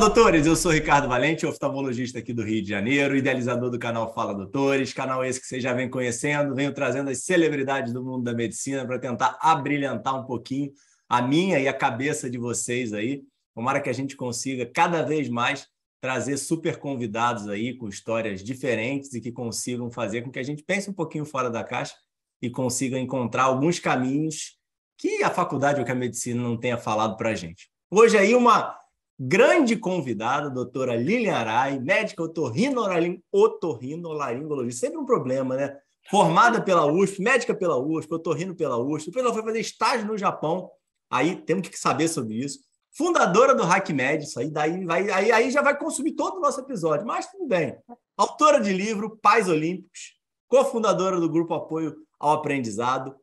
Doutores! Eu sou Ricardo Valente, oftalmologista aqui do Rio de Janeiro, idealizador do canal Fala Doutores, canal esse que você já vem conhecendo, venho trazendo as celebridades do mundo da medicina para tentar abrilhantar um pouquinho a minha e a cabeça de vocês aí. Tomara que a gente consiga cada vez mais trazer super convidados aí com histórias diferentes e que consigam fazer com que a gente pense um pouquinho fora da caixa e consiga encontrar alguns caminhos que a faculdade ou que a medicina não tenha falado para a gente. Hoje aí uma grande convidada, doutora Lilian Arai, médica otorrinolaringologista, sempre um problema, né? Formada pela USP, médica pela USP, otorrino pela USP, depois ela foi fazer estágio no Japão, aí temos que saber sobre isso. Fundadora do HackMed, isso aí, daí vai, aí, aí já vai consumir todo o nosso episódio, mas tudo bem. Autora de livro Pais Olímpicos, cofundadora do Grupo Apoio ao Aprendizado,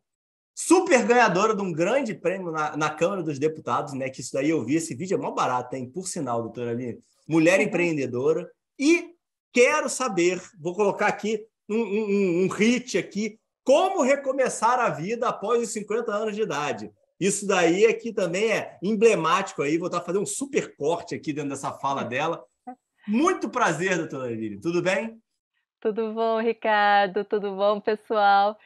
super ganhadora de um grande prêmio na, na, Câmara dos Deputados, né? Que isso daí eu vi, esse vídeo é mó barato, hein? Por sinal, doutora Aline. Mulher empreendedora. E quero saber, vou colocar aqui um, um, um hit aqui, como recomeçar a vida após os 50 anos de idade. Isso daí aqui também é emblemático aí, vou estar fazendo um super corte aqui dentro dessa fala dela. Muito prazer, doutora Aline. Tudo bem? Tudo bom, Ricardo? Tudo bom, pessoal?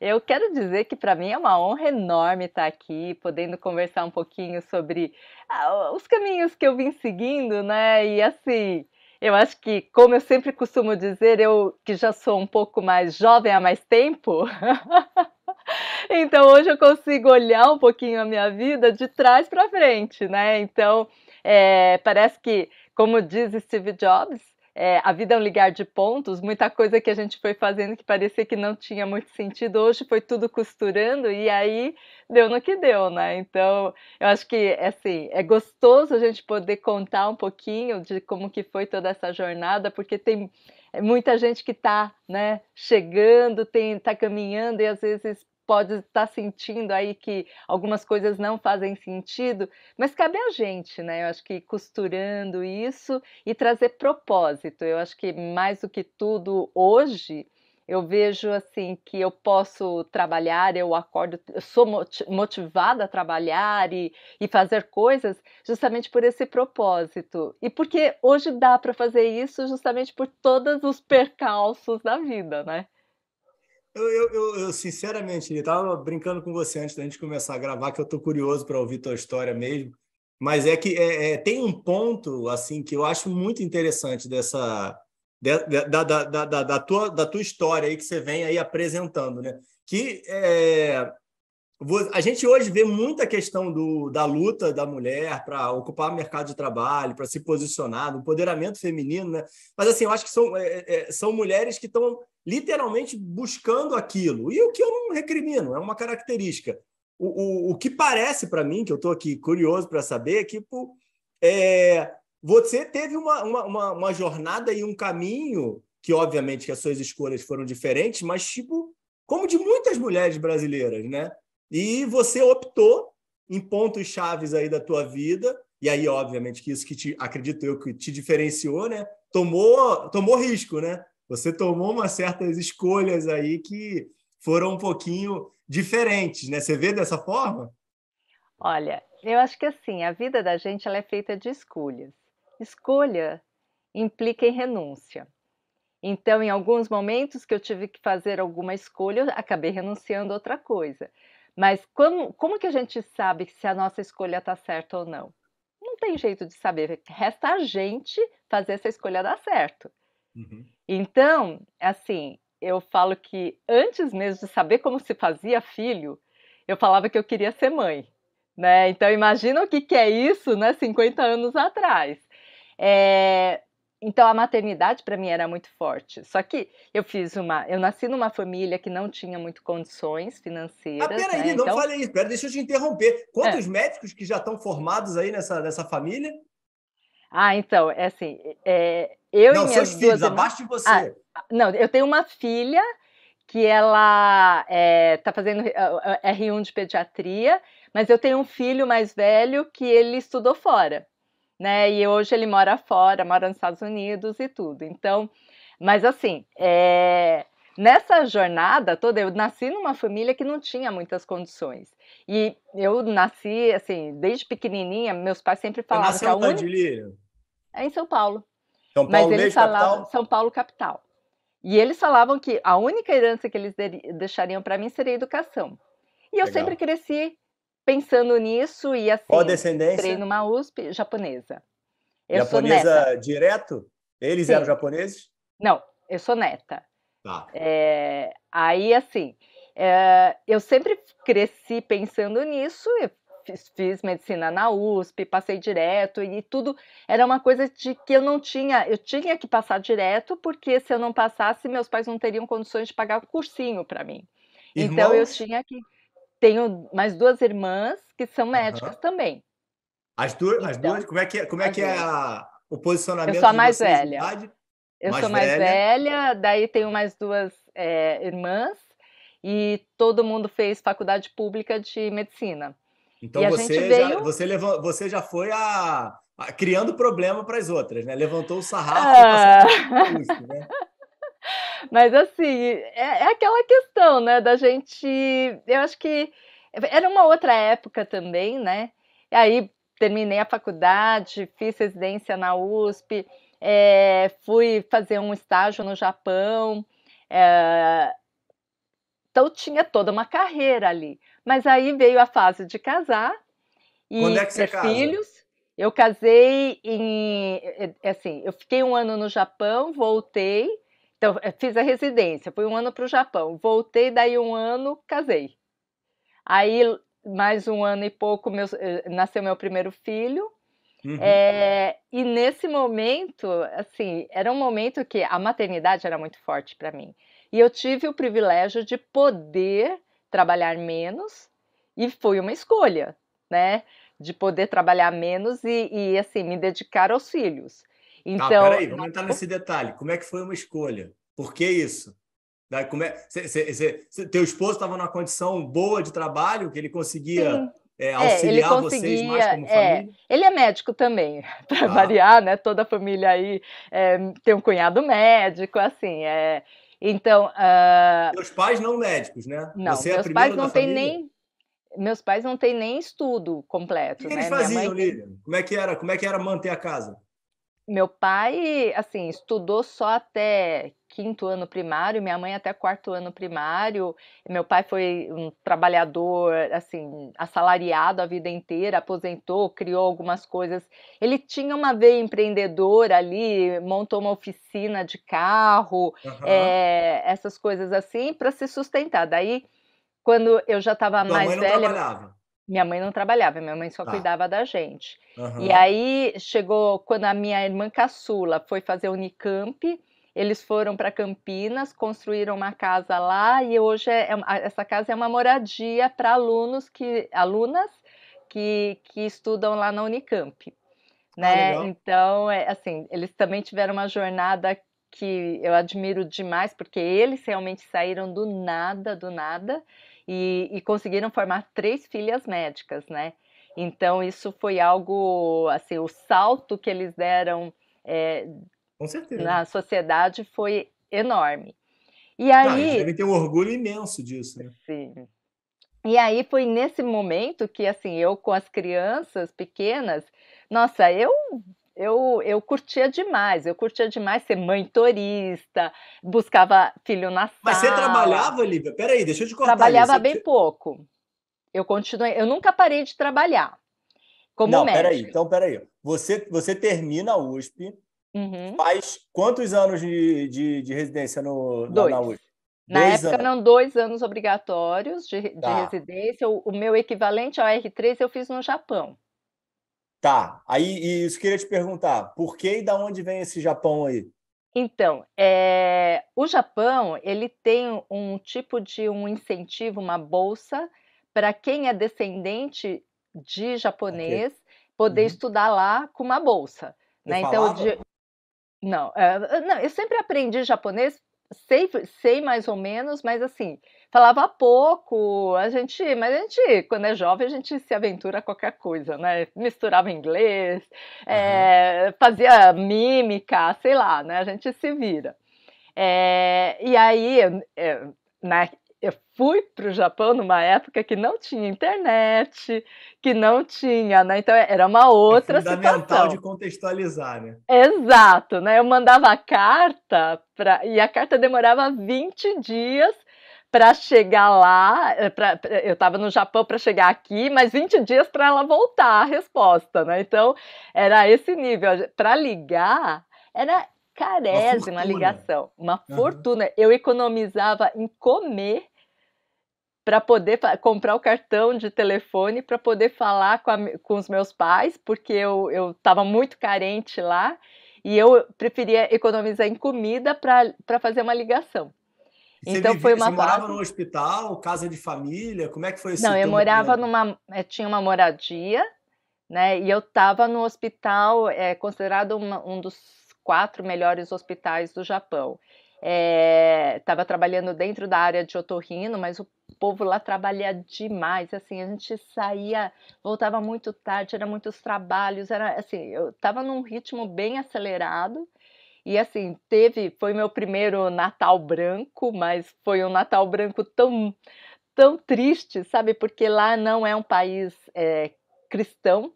Eu quero dizer que para mim é uma honra enorme estar aqui, podendo conversar um pouquinho sobre ah, os caminhos que eu vim seguindo, né? E assim, eu acho que, como eu sempre costumo dizer, eu que já sou um pouco mais jovem há mais tempo, então hoje eu consigo olhar um pouquinho a minha vida de trás para frente, né? Então, é, parece que, como diz Steve Jobs, é, a vida é um ligar de pontos, muita coisa que a gente foi fazendo que parecia que não tinha muito sentido, hoje foi tudo costurando e aí deu no que deu, né? Então, eu acho que assim, é gostoso a gente poder contar um pouquinho de como que foi toda essa jornada, porque tem muita gente que está né, chegando, está caminhando e às vezes pode estar sentindo aí que algumas coisas não fazem sentido, mas cabe a gente, né? Eu acho que costurando isso e trazer propósito. Eu acho que mais do que tudo hoje, eu vejo assim que eu posso trabalhar, eu acordo, eu sou motivada a trabalhar e, e fazer coisas justamente por esse propósito. E porque hoje dá para fazer isso justamente por todos os percalços da vida, né? Eu, eu, eu, eu sinceramente, estava brincando com você antes da gente começar a gravar, que eu estou curioso para ouvir tua história mesmo. Mas é que é, é, tem um ponto assim que eu acho muito interessante dessa da, da, da, da, da, tua, da tua história aí que você vem aí apresentando, né? Que é, a gente hoje vê muita questão do, da luta da mulher para ocupar o mercado de trabalho, para se posicionar, do empoderamento feminino, né? Mas assim, eu acho que são, é, é, são mulheres que estão literalmente buscando aquilo. E o que eu não recrimino, é uma característica. O, o, o que parece para mim, que eu estou aqui curioso para saber, é que tipo, é, você teve uma, uma, uma jornada e um caminho que, obviamente, que as suas escolhas foram diferentes, mas tipo, como de muitas mulheres brasileiras, né? E você optou em pontos chaves aí da tua vida, e aí, obviamente, que isso que te, acredito eu, que te diferenciou, né? Tomou, tomou risco, né? Você tomou umas certas escolhas aí que foram um pouquinho diferentes, né? Você vê dessa forma? Olha, eu acho que assim, a vida da gente ela é feita de escolhas. Escolha implica em renúncia. Então, em alguns momentos que eu tive que fazer alguma escolha, eu acabei renunciando a outra coisa. Mas como, como que a gente sabe se a nossa escolha está certa ou não? Não tem jeito de saber. Resta a gente fazer essa escolha dar certo. Uhum. Então, assim, eu falo que antes mesmo de saber como se fazia filho, eu falava que eu queria ser mãe. Né? Então, imagina o que, que é isso né, 50 anos atrás. É, então a maternidade para mim era muito forte. Só que eu fiz uma, eu nasci numa família que não tinha muito condições financeiras. Ah, peraí, né? não então... falei isso. Pera, deixa eu te interromper. Quantos é. médicos que já estão formados aí nessa, nessa família? Ah, então, é assim, é, eu não, e minhas seus filhos, irmãs... abaixo de você. Ah, não, eu tenho uma filha que ela está é, tá fazendo R1 de pediatria, mas eu tenho um filho mais velho que ele estudou fora né? E hoje ele mora fora, mora nos Estados Unidos e tudo. Então, mas assim, é, nessa jornada toda, eu nasci numa família que não tinha muitas condições. E eu nasci, assim, desde pequenininha, meus pais sempre falavam que a única... É em São Paulo. São Paulo, Mas eles falavam capital? São Paulo capital. E eles falavam que a única herança que eles deixariam para mim seria educação. E eu Legal. sempre cresci pensando nisso e assim. Qual descendência? Entrei numa USP japonesa. Eu japonesa direto? Eles Sim. eram japoneses? Não, eu sou neta. Tá. É, aí, assim, é, eu sempre cresci pensando nisso, fiz, fiz, medicina na USP, passei direto e tudo era uma coisa de que eu não tinha, eu tinha que passar direto, porque se eu não passasse, meus pais não teriam condições de pagar o cursinho para mim. Irmãos? Então eu tinha que. Tenho mais duas irmãs que são médicas uhum. também. As duas, então, as duas, como é que, é, como é, que é a, o posicionamento? Eu sou a mais velha. Eu mais sou mais velha. velha, daí tenho mais duas é, irmãs e todo mundo fez faculdade pública de medicina. Então você, veio... já, você, levou, você já foi a, a criando problema para as outras, né? Levantou o sarrafo ah. custo, né? Mas assim, é, é, aquela questão, né, da gente. Eu acho que era uma outra época também, né? E aí terminei a faculdade, fiz residência na USP, é, fui fazer um estágio no Japão. É, então tinha toda uma carreira ali. Mas aí veio a fase de casar e Quando é que você ter casa? filhos. Eu casei em é assim, eu fiquei um ano no Japão, voltei, então fiz a residência, fui um ano para o Japão, voltei, daí um ano casei. Aí mais um ano e pouco meu, eh, nasceu meu primeiro filho. Uhum. É, e nesse momento, assim, era um momento que a maternidade era muito forte para mim. E eu tive o privilégio de poder trabalhar menos, e foi uma escolha, né? De poder trabalhar menos e, e assim, me dedicar aos filhos. Tá, então, ah, peraí, vamos entrar nesse detalhe. Como é que foi uma escolha? Por que isso? Como é, cê, cê, cê, teu esposo estava numa condição boa de trabalho, que ele conseguia é, auxiliar é, conseguia, vocês mais como é, família? Ele é médico também, para ah. variar, né? Toda a família aí é, tem um cunhado médico, assim. É, então. Uh... Meus pais não médicos, né? Não, Você é meus pais não têm nem. Meus pais não têm nem estudo completo. O que, né? eles faziam, mãe... Lilian? Como é que era? Como é que era manter a casa? Meu pai, assim, estudou só até quinto ano primário, minha mãe até quarto ano primário. Meu pai foi um trabalhador, assim, assalariado a vida inteira, aposentou, criou algumas coisas. Ele tinha uma veia empreendedora ali, montou uma oficina de carro, uhum. é, essas coisas assim, para se sustentar. Daí, quando eu já estava mais mãe não velha. Trabalhava. Minha mãe não trabalhava, minha mãe só tá. cuidava da gente. E aí chegou quando a minha irmã caçula foi fazer Unicamp, eles foram para Campinas, construíram uma casa lá e hoje é, é essa casa é uma moradia para alunos que alunas que, que estudam lá na Unicamp, ah, né? Então, é, assim, eles também tiveram uma jornada que eu admiro demais porque eles realmente saíram do nada, do nada e, e conseguiram formar três filhas médicas, né? Então isso foi algo, assim, o salto que eles deram é, na sociedade foi enorme. E aí, ah, eles devem ter um orgulho imenso disso, né? Sim. E aí foi nesse momento que, assim, eu com as crianças pequenas, nossa, eu eu, eu curtia demais, eu curtia demais ser mãe turista, buscava filho na sala. Mas você trabalhava, Lívia? Peraí, deixa eu te cortar. Trabalhava bem você... pouco. Eu continuei, eu nunca parei de trabalhar como Não, médica. peraí, então peraí. Você, você termina a USP, uhum. faz quantos anos de, de, de residência no, dois. na USP? Na dois época anos. eram dois anos obrigatórios de, de tá. residência. O, o meu equivalente ao R3 eu fiz no Japão. Tá, aí isso queria te perguntar, por que e da onde vem esse Japão aí? Então, é, o Japão ele tem um tipo de um incentivo, uma bolsa para quem é descendente de japonês okay. poder uhum. estudar lá com uma bolsa, né? Então, de... não, é, não, eu sempre aprendi japonês sei, sei mais ou menos, mas assim, falava pouco, a gente, mas a gente, quando é jovem, a gente se aventura a qualquer coisa, né? Misturava inglês, uhum. é, fazia mímica, sei lá, né? A gente se vira. É, e aí, é, na, eu fui para o Japão numa época que não tinha internet, que não tinha, né? Então era uma é outra é fundamental situação. de contextualizar, né? Exato, né? Eu mandava carta para e a carta demorava 20 dias para chegar lá, eh, pra, eu estava no Japão para chegar aqui, mas 20 dias para ela voltar a resposta, né? Então era esse nível. Para ligar, era carésima a ligação, uma uhum. fortuna. Eu economizava em comer para poder comprar o cartão de telefone para poder falar com, a, com, os meus pais, porque eu estava muito carente lá e eu preferia economizar em comida para fazer uma ligação. Você então vivia, foi uma você morava no hospital, casa de família? Como é que foi isso? Não, eu morava numa, eu eh, tinha uma moradia, né? E eu estava no hospital, é considerado uma, um dos quatro melhores hospitais do Japão. Estava é, trabalhando dentro da área de otorrino, mas o povo lá trabalha demais. Assim, a gente saía, voltava muito tarde, era muitos trabalhos, era assim, eu estava num ritmo bem acelerado e assim, teve, foi meu primeiro Natal branco, mas foi um Natal branco tão, tão triste, sabe? Porque lá não é um país é, cristão.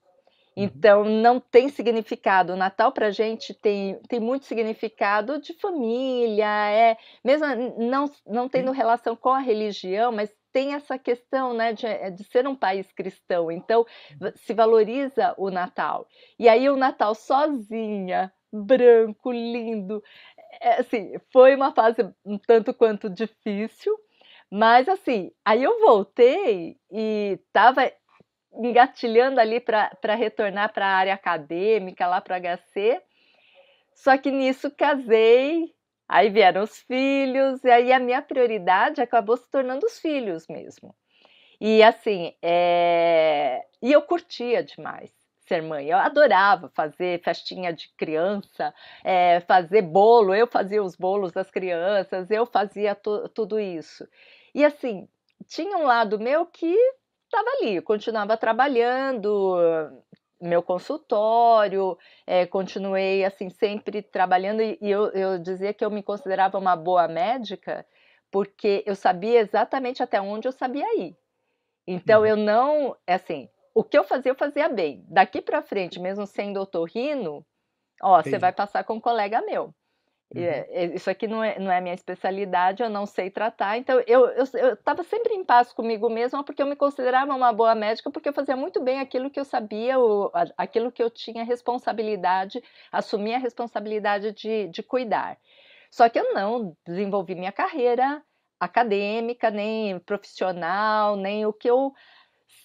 Então não tem significado. O Natal para gente tem, tem muito significado de família, é mesmo não, não tendo relação com a religião, mas tem essa questão né, de, de, ser um país cristão, então uhum. se valoriza o Natal. E aí o Natal sozinha, branco, lindo. É, assim, foi uma fase um tanto quanto difícil, mas assim, aí eu voltei e estava engatilhando ali para retornar para a área acadêmica, lá para o HC. Só que nisso casei, aí vieram os filhos, e aí a minha prioridade acabou se tornando os filhos mesmo. E assim, é... e eu curtia demais ser mãe. Eu adorava fazer festinha de criança, é, fazer bolo, eu fazia os bolos das crianças, eu fazia tudo isso. E assim, tinha um lado meu que estava ali, continuava trabalhando, meu consultório, é, continuei assim sempre trabalhando e, eu, eu dizia que eu me considerava uma boa médica porque eu sabia exatamente até onde eu sabia ir. Então uhum. eu não, é assim, o que eu fazia, eu fazia bem. Daqui para frente, mesmo sendo otorrino, ó, você vai passar com um colega meu. Uhum. É, isso aqui não é, não é minha especialidade, eu não sei tratar. Então, eu estava sempre em paz comigo mesma, porque eu me considerava uma boa médica, porque eu fazia muito bem aquilo que eu sabia, o, aquilo que eu tinha responsabilidade, assumia a responsabilidade de, de cuidar. Só que eu não desenvolvi minha carreira acadêmica, nem profissional, nem o que eu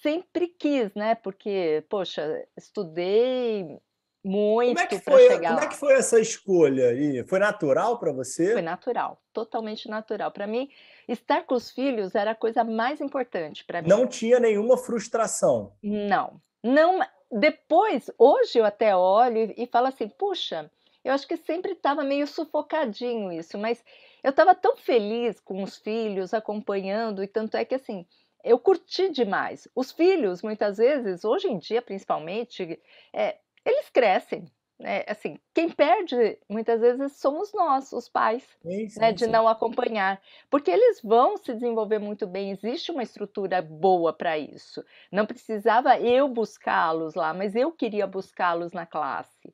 sempre quis, né? Porque, poxa, estudei muito como é que foi, chegar Como lá. é que foi essa escolha aí? Foi natural para você? Foi natural, totalmente natural. Para mim, estar com os filhos era a coisa mais importante para mim. Não tinha nenhuma frustração? Não. Não, depois, hoje eu até olho e falo assim, puxa, eu acho que sempre estava meio sufocadinho isso, mas eu estava tão feliz com os filhos, acompanhando, e tanto é que assim, eu curti demais. Os filhos, muitas vezes, hoje em dia principalmente, é, eles crescem. Né? Assim, quem perde muitas vezes somos nós, os pais, sim, sim, né? de sim. não acompanhar, porque eles vão se desenvolver muito bem. Existe uma estrutura boa para isso. Não precisava eu buscá-los lá, mas eu queria buscá-los na classe.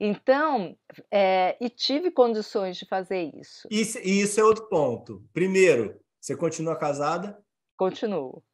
Então, é, e tive condições de fazer isso. Isso, isso é outro ponto. Primeiro, você continua casada? Continuo.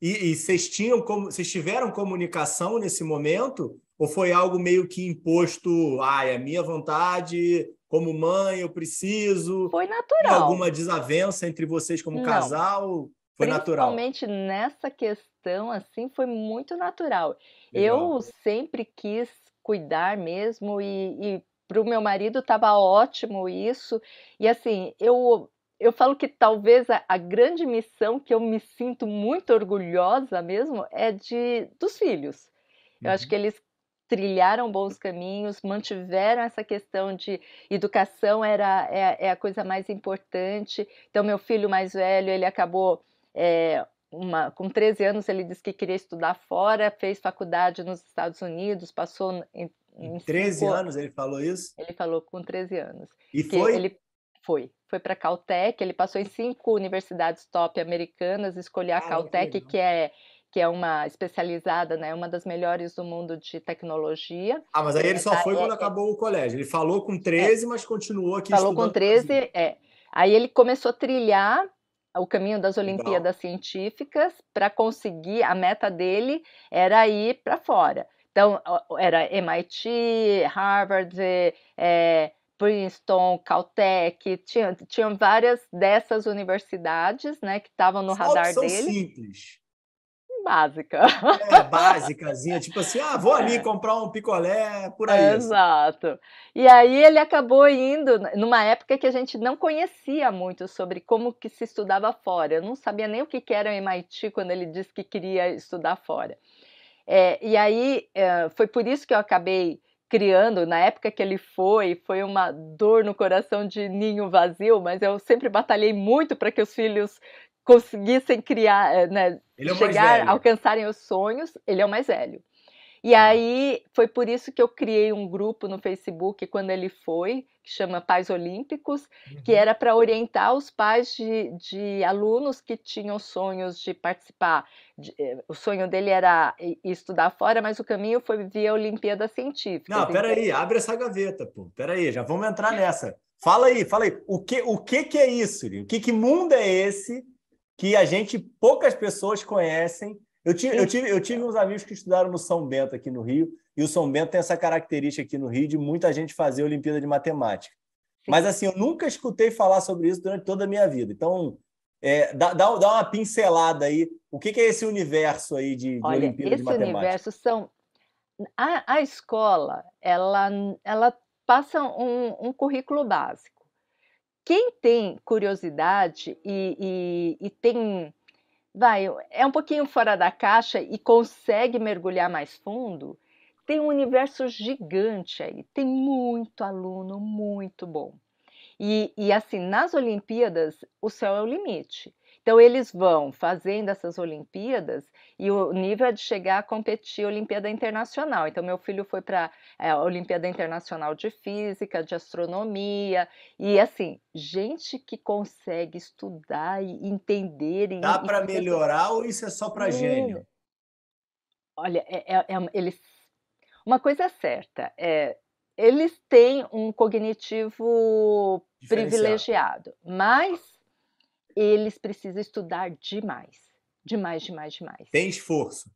E, e vocês tinham como vocês tiveram comunicação nesse momento? Ou foi algo meio que imposto? Ai, ah, é minha vontade, como mãe, eu preciso. Foi natural. Alguma desavença entre vocês como Não. casal? Foi natural. Principalmente nessa questão, assim, foi muito natural. Legal. Eu sempre quis cuidar mesmo e, e para o meu marido estava ótimo isso. E assim, eu eu falo que talvez a, a, grande missão que eu me sinto muito orgulhosa mesmo é de dos filhos. Eu uhum. acho que eles trilharam bons caminhos, mantiveram essa questão de educação era é, é, a coisa mais importante. Então meu filho mais velho ele acabou é, uma, com 13 anos ele disse que queria estudar fora, fez faculdade nos Estados Unidos, passou em, em 13 cinco... anos ele falou isso? Ele falou com 13 anos. E foi? Ele Foi, foi para a Caltech, ele passou em cinco universidades top americanas, escolheu a Caltech, que, que é que é uma especializada, né, uma das melhores do mundo de tecnologia. Ah, mas aí ele só foi é, quando é, acabou o colégio. Ele falou com 13, é, mas continuou aqui Falou com 13, é. Aí ele começou a trilhar o caminho das Olimpíadas Legal. Científicas para conseguir, a meta dele era ir para fora. Então, era MIT, Harvard, é, Princeton, Caltech, tinham, tinham várias dessas universidades né, que estavam no Só radar dele. simples. Básica. É, básicazinha, tipo assim, ah, vou ali é. comprar um picolé, por aí. Exato. E aí ele acabou indo numa época que a gente não conhecia muito sobre como que se estudava fora. Eu não sabia nem o que era o MIT quando ele disse que queria estudar fora. É, e aí é, foi por isso que eu acabei criando, na época que ele foi, foi uma dor no coração de ninho vazio, mas eu sempre batalhei muito para que os filhos conseguissem criar, eh, né, é chegar, alcançarem os sonhos. Ele é o mais velho. E aí foi por isso que eu criei um grupo no Facebook quando ele foi, que chama Pais Olímpicos, uhum. que era para orientar os pais de, de, alunos que tinham sonhos de participar. De, eh, o sonho dele era estudar fora, mas o caminho foi via Olimpíada Científica. Não, peraí, então... abre essa gaveta, pô. Peraí, já vamos entrar nessa. Fala aí, fala aí. O que, o que, que é isso? O que, que mundo é esse que a gente, poucas pessoas conhecem eu tive, eu, tive, eu tive uns amigos que estudaram no São Bento aqui no Rio, e o São Bento tem essa característica aqui no Rio de muita gente fazer Olimpíada de Matemática. Mas assim, eu nunca escutei falar sobre isso durante toda a minha vida. Então, é, dá, dá, dá, uma pincelada aí. O que, que é esse universo aí de, de Olha, Olimpíada de Matemática? Esse universo são. A, a escola, ela, ela passa um, um currículo básico. Quem tem curiosidade e, e, e tem vai, é um pouquinho fora da caixa e consegue mergulhar mais fundo, tem um universo gigante aí, tem muito aluno muito bom. E, e assim, nas Olimpíadas, o céu é o limite. Então, eles vão fazendo essas Olimpíadas e o nível é de chegar a competir a Olimpíada Internacional. Então, meu filho foi para é, a Olimpíada Internacional de Física, de Astronomia, e assim, gente que consegue estudar e entender. E, Dá para melhorar ou isso é só para gênio? Olha, é, é, é, eles. Uma coisa é certa, é, eles têm um cognitivo privilegiado, mas eles precisam estudar demais. Demais, demais, demais. Tem esforço.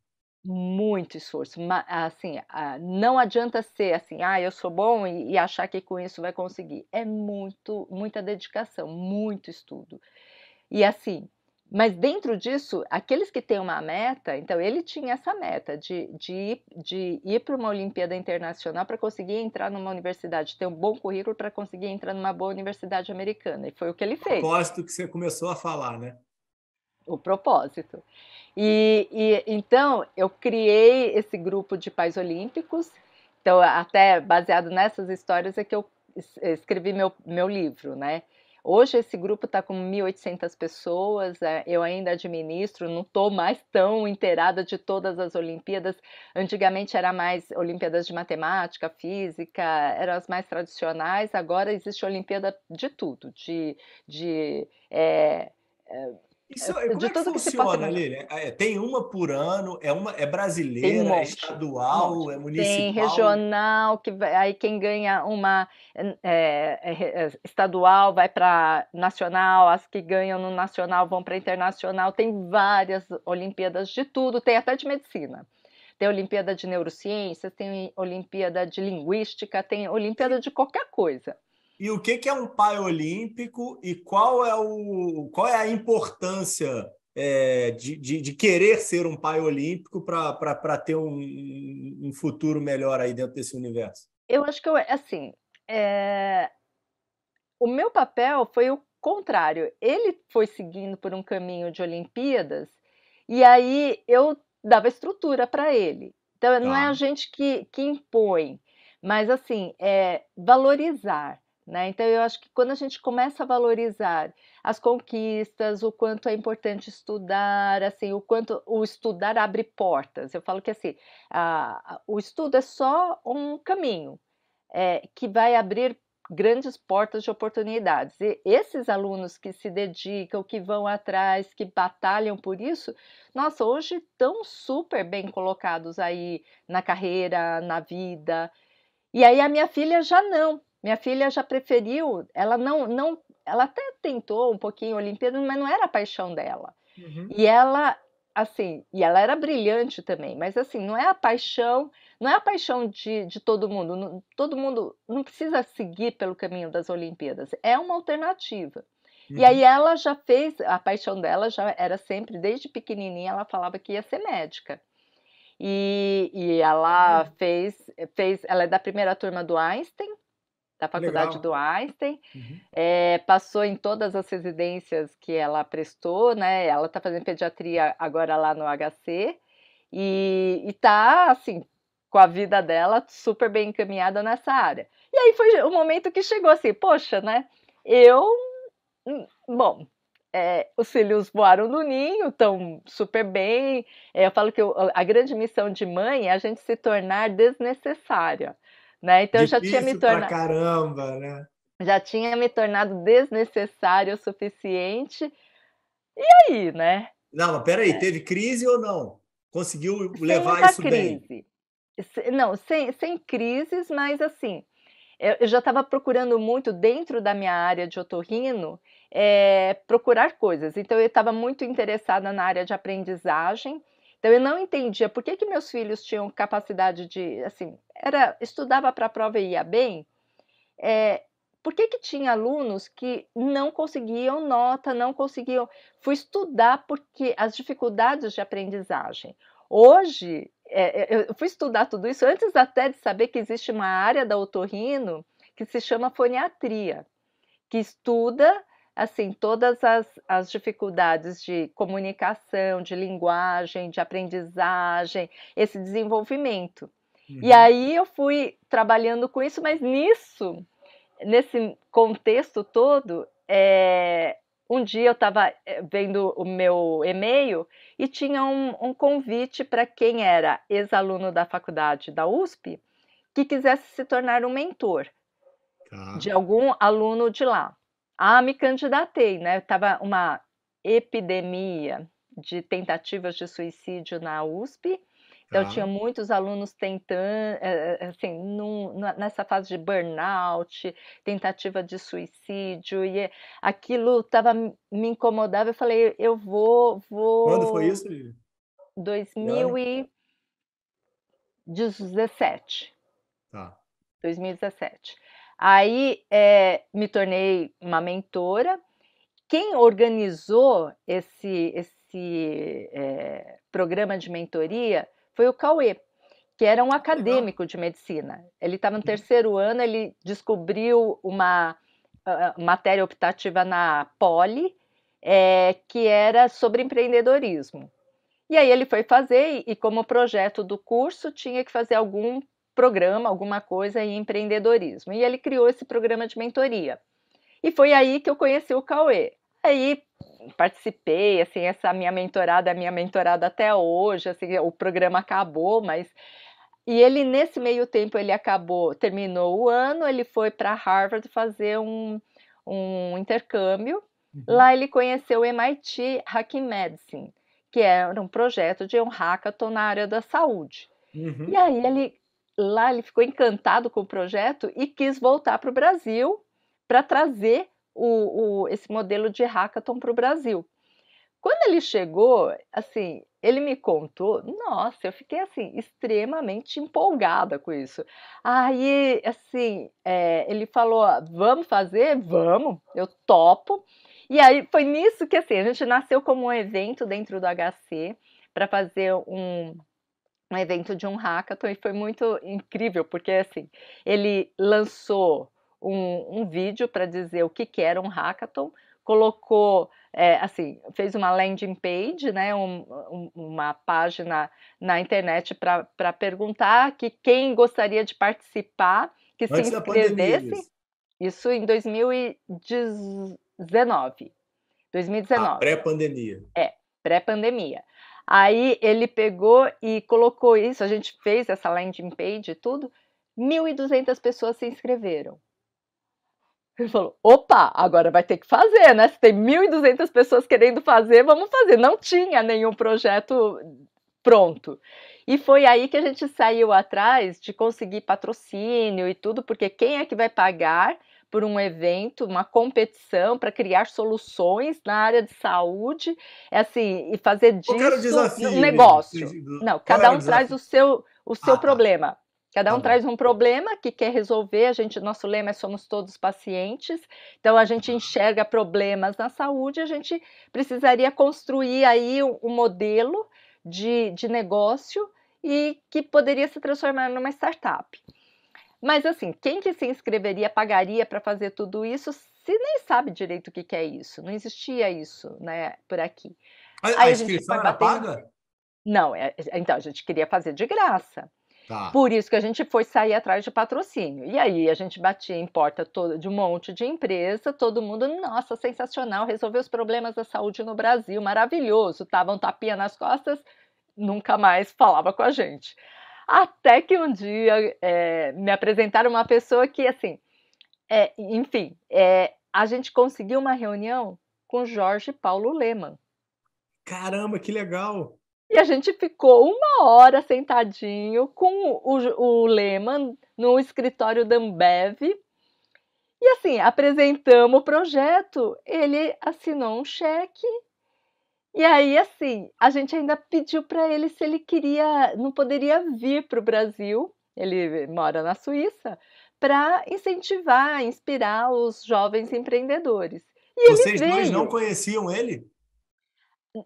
Muito esforço. Assim, não adianta ser assim, ah, eu sou bom e achar que com isso vai conseguir. É muito, muita dedicação, muito estudo. E assim, mas dentro disso, aqueles que têm uma meta, então ele tinha essa meta de, de, de ir para uma Olimpíada Internacional para conseguir entrar numa universidade, ter um bom currículo para conseguir entrar numa boa universidade americana. E foi o que ele fez. O propósito que você começou a falar, né? O propósito. E, e então eu criei esse grupo de pais olímpicos. Então, até baseado nessas histórias é que eu escrevi meu, meu livro, né? Hoje esse grupo está com 1.800 pessoas, é, eu ainda administro, não estou mais tão inteirada de todas as Olimpíadas. Antigamente era mais Olimpíadas de Matemática, Física, eram as mais tradicionais, agora existe Olimpíada de tudo, de, de é, é isso, é, como é que funciona, Lilian? É, tem uma por ano, é uma é brasileira, um é estadual, é municipal? Tem regional, que aí quem ganha uma é, é, estadual vai para nacional, as que ganham no nacional vão para internacional. Tem várias Olimpíadas de tudo, tem até de medicina. Tem Olimpíada de Neurociências, tem Olimpíada de Linguística, tem Olimpíada de qualquer coisa. E o que, que é um pai olímpico e qual é, o, qual é a importância é, de, de, de, querer ser um pai olímpico para ter um, um, futuro melhor aí dentro desse universo? Eu acho que, eu, assim, é... o meu papel foi o contrário. Ele foi seguindo por um caminho de Olimpíadas e aí eu dava estrutura para ele. Então, não é a gente que, que impõe, mas, assim, é valorizar. Né? Então, eu acho que quando a gente começa a valorizar as conquistas, o quanto é importante estudar, assim, o quanto o estudar abre portas. Eu falo que assim, a, o estudo é só um caminho é, que vai abrir grandes portas de oportunidades. E esses alunos que se dedicam, que vão atrás, que batalham por isso, nossa, hoje estão super bem colocados aí na carreira, na vida. E aí a minha filha já não. Minha filha já preferiu, ela não, não, ela até tentou um pouquinho Olimpíada, mas não era a paixão dela. Uhum. E ela, assim, e ela era brilhante também, mas assim, não é a paixão, não é a paixão de, de todo mundo. Não, todo mundo não precisa seguir pelo caminho das Olimpíadas, é uma alternativa. Uhum. E aí ela já fez, a paixão dela já era sempre, desde pequenininha, ela falava que ia ser médica. E, e ela uhum. fez, fez, ela é da primeira turma do Einstein, da faculdade Legal. do Einstein, uhum. é, passou em todas as residências que ela prestou, né? Ela está fazendo pediatria agora lá no HC e, está assim com a vida dela super bem encaminhada nessa área. E aí foi o momento que chegou assim, poxa, né? Eu, hum, bom, é, os filhos voaram no ninho, estão super bem. É, eu falo que eu, a grande missão de mãe é a gente se tornar desnecessária. Né? Então Difícil eu já tinha me tornado. caramba, né? Já tinha me tornado desnecessário o suficiente. E aí, né? Não, mas peraí, é. teve crise ou não? Conseguiu levar isso crise. bem? Não, sem, sem crises, mas assim, eu já estava procurando muito dentro da minha área de otorrino é, procurar coisas. Então eu estava muito interessada na área de aprendizagem então eu não entendia por que, que meus filhos tinham capacidade de, assim, era estudava para a prova e ia bem. É, por que, que tinha alunos que não conseguiam nota, não conseguiam? Fui estudar porque as dificuldades de aprendizagem. Hoje, é, eu fui estudar tudo isso antes até de saber que existe uma área da otorrino que se chama foniatria, que estuda assim, todas as, as dificuldades de comunicação, de linguagem, de aprendizagem, esse desenvolvimento. Uhum. E aí eu fui trabalhando com isso, mas nisso, nesse contexto todo, é, um dia eu estava eh, vendo o meu e-mail e tinha um, um convite para quem era ex-aluno da faculdade da USP que quisesse se tornar um mentor tá. de algum aluno de lá. Ah, me candidatei, né? Tava uma epidemia de tentativas de suicídio na USP. Então, tá. tinha muitos alunos tentando, eh, eh, assim, num, nessa fase de burnout, tentativa de suicídio, e aquilo tava, me incomodava. Eu falei, eu vou. vou... Quando foi isso, Lívia? 2017. Tá. 2017. Aí é, me tornei uma mentora. Quem organizou esse, esse é, programa de mentoria foi o Cauê, que era um acadêmico de medicina. Ele estava no uhum. terceiro ano, ele descobriu uma uh, matéria optativa na Poli, é, que era sobre empreendedorismo. E aí ele foi fazer, e como projeto do curso, tinha que fazer algum programa, alguma coisa em empreendedorismo. E ele criou esse programa de mentoria. E foi aí que eu conheci o Cauê. Aí participei, assim, essa minha mentorada é minha mentorada até hoje, assim, o programa acabou, mas e ele nesse meio tempo ele acabou, terminou o ano, ele foi para Harvard fazer um, um intercâmbio. Uhum. Lá ele conheceu o MIT Hacking Medicine, que era um projeto de um hackathon na área da saúde. Uhum. E aí ele lá ele ficou encantado com o projeto e quis voltar para o Brasil para trazer o, o, esse modelo de hackathon para o Brasil. Quando ele chegou, assim, ele me contou, nossa, eu fiquei assim extremamente empolgada com isso. Aí, assim, é, ele falou, vamos fazer, vamos, eu topo. E aí foi nisso que assim a gente nasceu como um evento dentro do HC para fazer um um evento de um hackathon e foi muito incrível, porque assim, ele lançou um, um vídeo para dizer o que, que era um hackathon, colocou, é, assim, fez uma landing page, né, um, um, uma página na internet para perguntar que quem gostaria de participar, que Antes se inscrevesse. Isso em 2019. 2019. Ah, pré-pandemia. É, pré-pandemia. Aí ele pegou e colocou isso, a gente fez essa landing page e tudo, 1.200 pessoas se inscreveram. Ele falou: opa, agora vai ter que fazer, né? Se tem 1.200 pessoas querendo fazer, vamos fazer. Não tinha nenhum projeto pronto. E foi aí que a gente saiu atrás de conseguir patrocínio e tudo, porque quem é que vai pagar por um evento, uma competição para criar soluções na área de saúde, é assim, e fazer disso um negócio. Não, cada um traz o seu, o seu ah, tá. problema. Cada um tá traz um problema que quer resolver. A gente, nosso lema é somos todos pacientes. Então a gente enxerga problemas na saúde. A gente precisaria construir aí um, um modelo de, de negócio e que poderia se transformar numa startup. Mas assim, quem que se inscreveria, pagaria para fazer tudo isso, se nem sabe direito o que, que é isso? Não existia isso, né, por aqui. A, a, a inscrição era paga? Não, é, então a gente queria fazer de graça. Tá. Por isso que a gente foi sair atrás de patrocínio. E aí a gente batia em porta toda de um monte de empresa, todo mundo, nossa, sensacional, resolveu os problemas da saúde no Brasil, maravilhoso. Tava um tapinha nas costas, nunca mais falava com a gente. Até que um dia é, me apresentaram uma pessoa que, assim, é, enfim, é, a gente conseguiu uma reunião com Jorge Paulo Leman. Caramba, que legal! E a gente ficou uma hora sentadinho com o, o Leman no escritório da Ambev. E assim, apresentamos o projeto, ele assinou um cheque e aí, assim, a gente ainda pediu para ele se ele queria, não poderia vir para o Brasil, ele mora na Suíça, para incentivar, inspirar os jovens empreendedores. E Vocês dois não conheciam ele?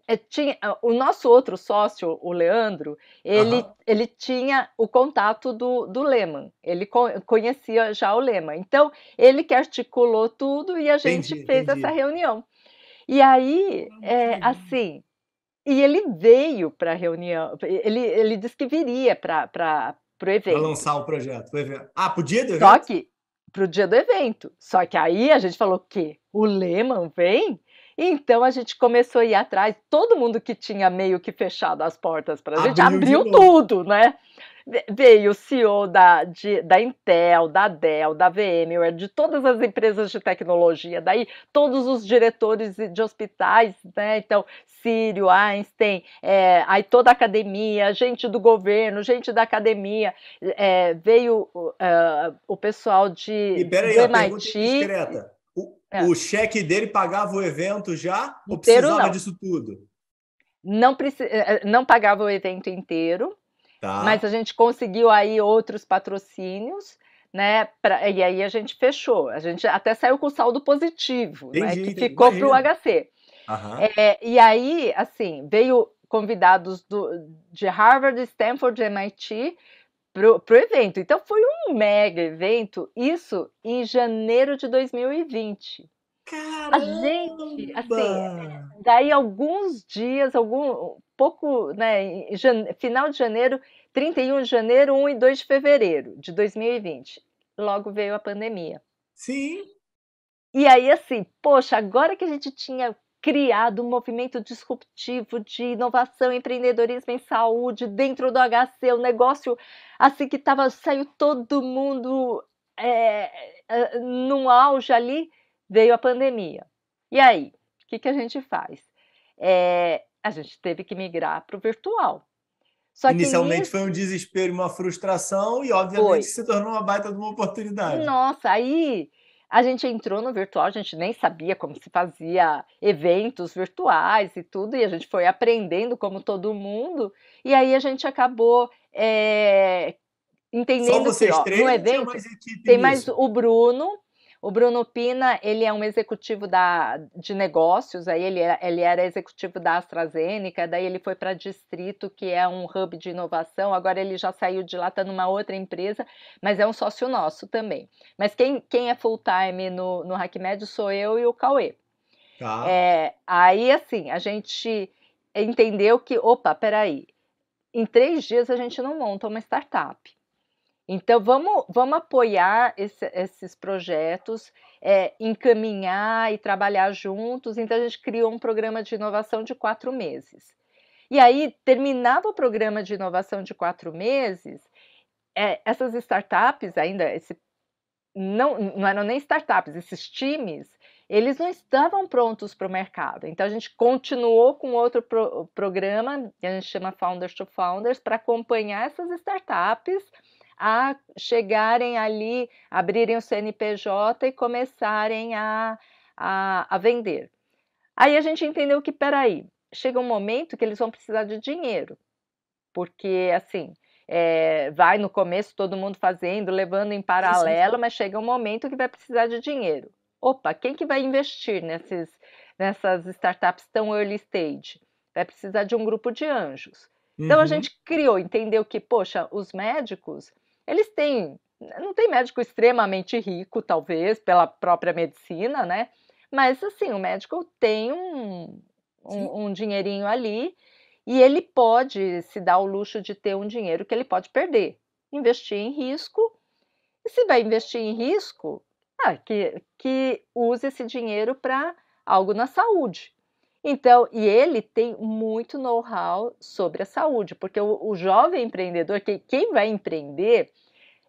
É, tinha, o nosso outro sócio, o Leandro, ele, uhum. ele tinha o contato do, do Lehman, ele conhecia já o Lehman. Então, ele que articulou tudo e a gente entendi, fez entendi. essa reunião. E aí, é, assim, e ele veio para a reunião, ele, ele disse que viria para o evento. Para lançar o projeto. Ah, para o dia do evento? Só que, para o dia do evento. Só que aí a gente falou que o Lehman vem? Então a gente começou a ir atrás, todo mundo que tinha meio que fechado as portas para a gente abriu tudo, né? Veio o CEO da, de, da Intel, da Dell, da VMware, de todas as empresas de tecnologia, daí todos os diretores de hospitais, né? Então, Sírio, Einstein, é, aí toda a academia, gente do governo, gente da academia, é, veio uh, o pessoal de e peraí, do MIT. Discreta. O, é. o cheque dele pagava o evento já ou precisava não. disso tudo? Não, é, é, não pagava o evento inteiro, Tá. Mas a gente conseguiu aí outros patrocínios, né? Pra, e aí a gente fechou. A gente até saiu com saldo positivo, né, entendi, né? Que ficou para o HC. É, e aí, assim, veio convidados do, de Harvard, Stanford, MIT para o evento. Então foi um mega evento, isso em janeiro de 2020. Caramba! A gente, assim, daí alguns dias, algum pouco, né, final de janeiro, 31 de janeiro, 1 e 2 de fevereiro de 2020. Logo veio a pandemia. Sim. E aí, assim, poxa, agora que a gente tinha criado um movimento disruptivo de inovação, empreendedorismo em saúde dentro do HC, o um negócio assim que tava, saiu todo mundo é, é, num auge ali, veio a pandemia. E aí, o que, que a gente faz? É, a gente teve que migrar para o virtual. Só Inicialmente nisso... foi um desespero uma frustração, e obviamente foi. se tornou uma baita de uma oportunidade. Nossa, aí a gente entrou no virtual, a gente nem sabia como se fazia eventos virtuais e tudo, e a gente foi aprendendo como todo mundo, e aí a gente acabou é, entendendo Só vocês que ó, três, no evento mais tem mais o Bruno, o Bruno Pina, ele é um executivo da, de negócios, aí ele era, ele era executivo da AstraZeneca, daí ele foi para Distrito, que é um hub de inovação, agora ele já saiu de lá, está numa outra empresa, mas é um sócio nosso também. Mas quem, quem é full-time no, no HackMed sou eu e o Cauê. Tá. É, aí, assim, a gente entendeu que, opa, peraí, em três dias a gente não monta uma startup. Então, vamos, vamos apoiar esse, esses projetos, é, encaminhar e trabalhar juntos. Então, a gente criou um programa de inovação de quatro meses. E aí, terminava o programa de inovação de quatro meses, é, essas startups, ainda esse não, não eram nem startups, esses times, eles não estavam prontos para o mercado. Então a gente continuou com outro pro, programa, que a gente chama Founders to Founders, para acompanhar essas startups a chegarem ali, abrirem o CNPJ e começarem a, a, a vender. Aí a gente entendeu que, peraí, chega um momento que eles vão precisar de dinheiro, porque assim, é, vai no começo todo mundo fazendo, levando em paralelo, mas chega um momento que vai precisar de dinheiro. Opa, quem que vai investir nesses, nessas startups tão early stage? Vai precisar de um grupo de anjos. Então uhum. a gente criou, entendeu que, poxa, os médicos, eles têm, não tem médico extremamente rico, talvez, pela própria medicina, né? Mas assim, o médico tem um, um, um dinheirinho ali e ele pode se dar o luxo de ter um dinheiro que ele pode perder. Investir em risco. E se vai investir em risco, ah, que, que use esse dinheiro para algo na saúde. Então, e ele tem muito know-how sobre a saúde, porque o, o jovem empreendedor, que, quem vai empreender,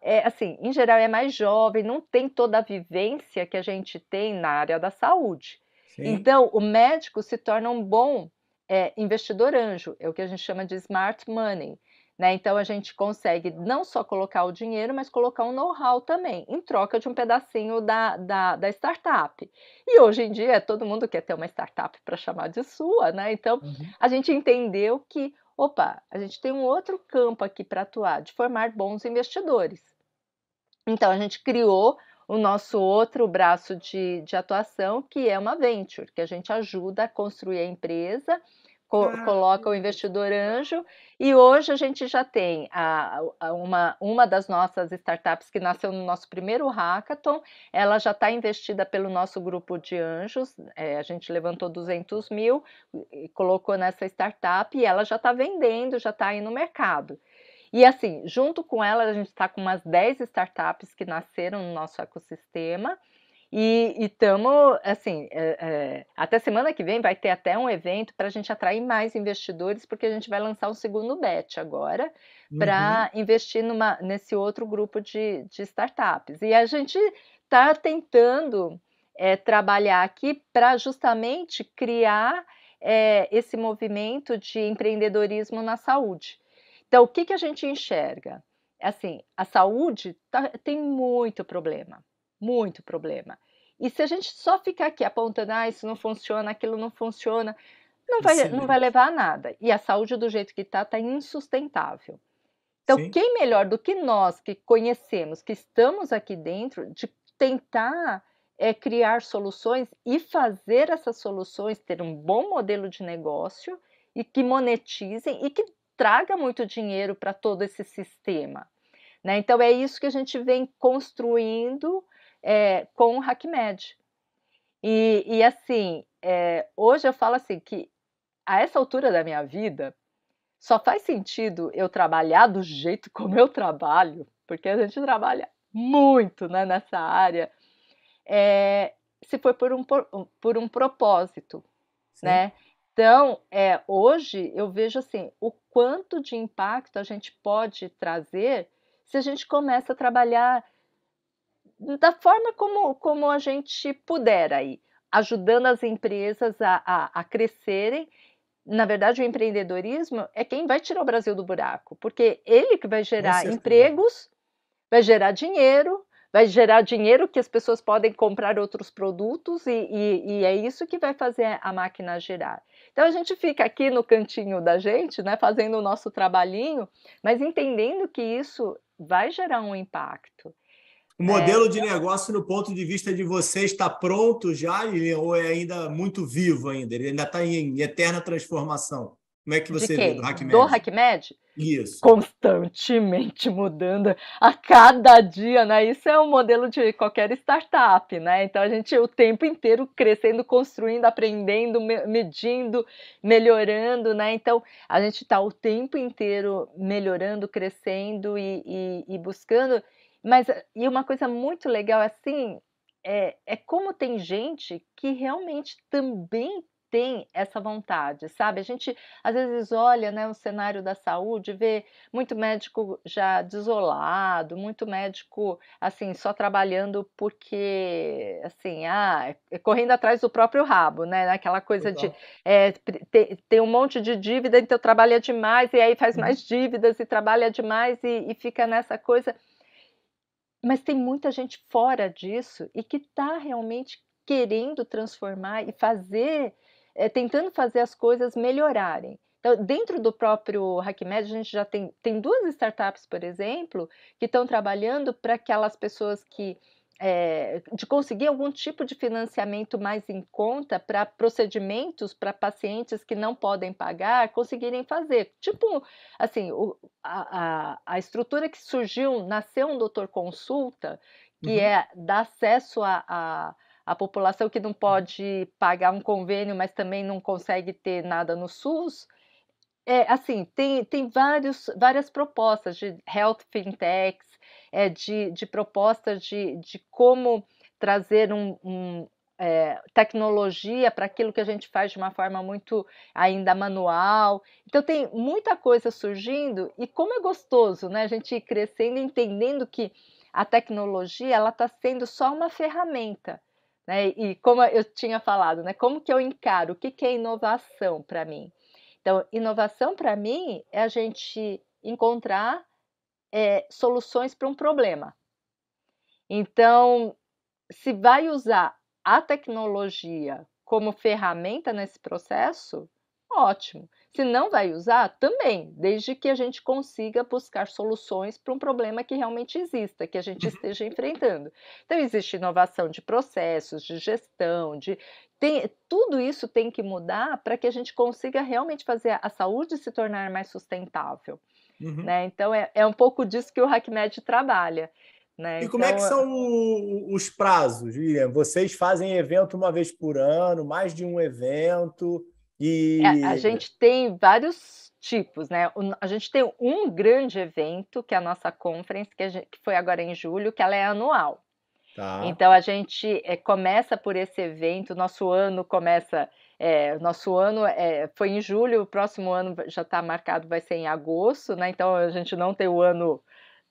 é, assim, em geral é mais jovem, não tem toda a vivência que a gente tem na área da saúde. Sim. Então, o médico se torna um bom é, investidor anjo, é o que a gente chama de smart money. Né? Então a gente consegue não só colocar o dinheiro, mas colocar um know-how também, em troca de um pedacinho da, da, da, startup. E hoje em dia todo mundo quer ter uma startup para chamar de sua, né? Então uhum. a gente entendeu que, opa, a gente tem um outro campo aqui para atuar, de formar bons investidores. Então a gente criou o nosso outro braço de, de atuação, que é uma venture, que a gente ajuda a construir a empresa, co ah, coloca o investidor anjo, e hoje a gente já tem a, a, uma, uma das nossas startups que nasceu no nosso primeiro hackathon, ela já está investida pelo nosso grupo de anjos, é, a gente levantou 200 mil, colocou nessa startup e ela já está vendendo, já está aí no mercado. E assim, junto com ela, a gente está com umas 10 startups que nasceram no nosso ecossistema. E estamos, assim, é, é, até semana que vem vai ter até um evento para a gente atrair mais investidores, porque a gente vai lançar um segundo bet agora para uhum. investir numa, nesse outro grupo de, de startups. E a gente está tentando é, trabalhar aqui para justamente criar é, esse movimento de empreendedorismo na saúde. Então, o que, que a gente enxerga? Assim, a saúde tá, tem muito problema, muito problema. E se a gente só ficar aqui apontando, ah, isso não funciona, aquilo não funciona, não vai, não vai levar a nada. E a saúde do jeito que está, está insustentável. Então, Sim. quem melhor do que nós que conhecemos, que estamos aqui dentro, de tentar é, criar soluções e fazer essas soluções ter um bom modelo de negócio e que monetizem e que traga muito dinheiro para todo esse sistema. Né? Então é isso que a gente vem construindo é, com o HackMed. E, e assim, é, hoje eu falo assim que a essa altura da minha vida só faz sentido eu trabalhar do jeito como eu trabalho, porque a gente trabalha muito né, nessa área, é, se for por um, por, um propósito, Sim. né? Então, é, hoje eu vejo assim o quanto de impacto a gente pode trazer se a gente começa a trabalhar da forma como, como a gente puder aí, ajudando as empresas a, a, a crescerem. Na verdade, o empreendedorismo é quem vai tirar o Brasil do buraco, porque ele que vai gerar empregos, vai gerar dinheiro, vai gerar dinheiro que as pessoas podem comprar outros produtos e, e, e, é isso que vai fazer a máquina girar. Então a gente fica aqui no cantinho da gente, né, fazendo o nosso trabalhinho, mas entendendo que isso vai gerar um impacto. O modelo é, de negócio, no ponto de vista de você, está pronto já ou é ainda muito vivo ainda? Ele ainda está em eterna transformação? Como é que você vê do HackMed? Do HackMed? Isso. Constantemente mudando a cada dia, né? Isso é o um modelo de qualquer startup, né? Então a gente o tempo inteiro crescendo, construindo, aprendendo, medindo, melhorando, né? Então a gente está o tempo inteiro melhorando, crescendo e, e, e buscando. Mas e uma coisa muito legal assim é, é como tem gente que realmente também tem essa vontade, sabe? A gente às vezes olha, né, o cenário da saúde, vê muito médico já desolado, muito médico assim só trabalhando porque assim, ah, é correndo atrás do próprio rabo, né? Aquela coisa de é, ter, ter, um monte de dívida, então trabalha demais e aí faz uhum. mais dívidas e trabalha demais e, e fica nessa coisa. Mas tem muita gente fora disso e que está realmente querendo transformar e fazer, é, tentando fazer as coisas melhorarem. Então, dentro do próprio HackMed, a gente já tem, tem duas startups, por exemplo, que estão trabalhando para aquelas pessoas que é, de conseguir algum tipo de financiamento mais em conta para procedimentos para pacientes que não podem pagar conseguirem fazer. Tipo, assim, o, a, a, estrutura que surgiu, nasceu um doutor consulta, que uhum. é dar acesso a, a a população que não pode pagar um convênio, mas também não consegue ter nada no SUS. É, assim, tem, tem vários, várias propostas de health fintechs, é, de, de propostas de, de como trazer um, um é, tecnologia para aquilo que a gente faz de uma forma muito ainda manual. Então tem muita coisa surgindo e como é gostoso, né? A gente ir crescendo, entendendo que a tecnologia ela está sendo só uma ferramenta. Né? E como eu tinha falado, né? como que eu encaro? O que, que é inovação para mim? Então, inovação para mim é a gente encontrar é, soluções para um problema. Então, se vai usar a tecnologia como ferramenta nesse processo, ótimo. Se não vai usar, também, desde que a gente consiga buscar soluções para um problema que realmente exista, que a gente esteja enfrentando. Então, existe inovação de processos, de gestão, de. Tem, tudo isso tem que mudar para que a gente consiga realmente fazer a saúde se tornar mais sustentável. Uhum. Né? Então, é, é um pouco disso que o HackMed trabalha. Né? E então, como é que então, são os prazos, William? Vocês fazem evento uma vez por ano, mais de um evento? E... É, a gente tem vários tipos, né? A gente tem um grande evento, que é a nossa conference, que, gente, que foi agora em julho, que ela é anual. Tá. Então a gente é, começa por esse evento, nosso ano começa. É, nosso ano é, foi em julho, o próximo ano já está marcado, vai ser em agosto, né? Então a gente não tem o ano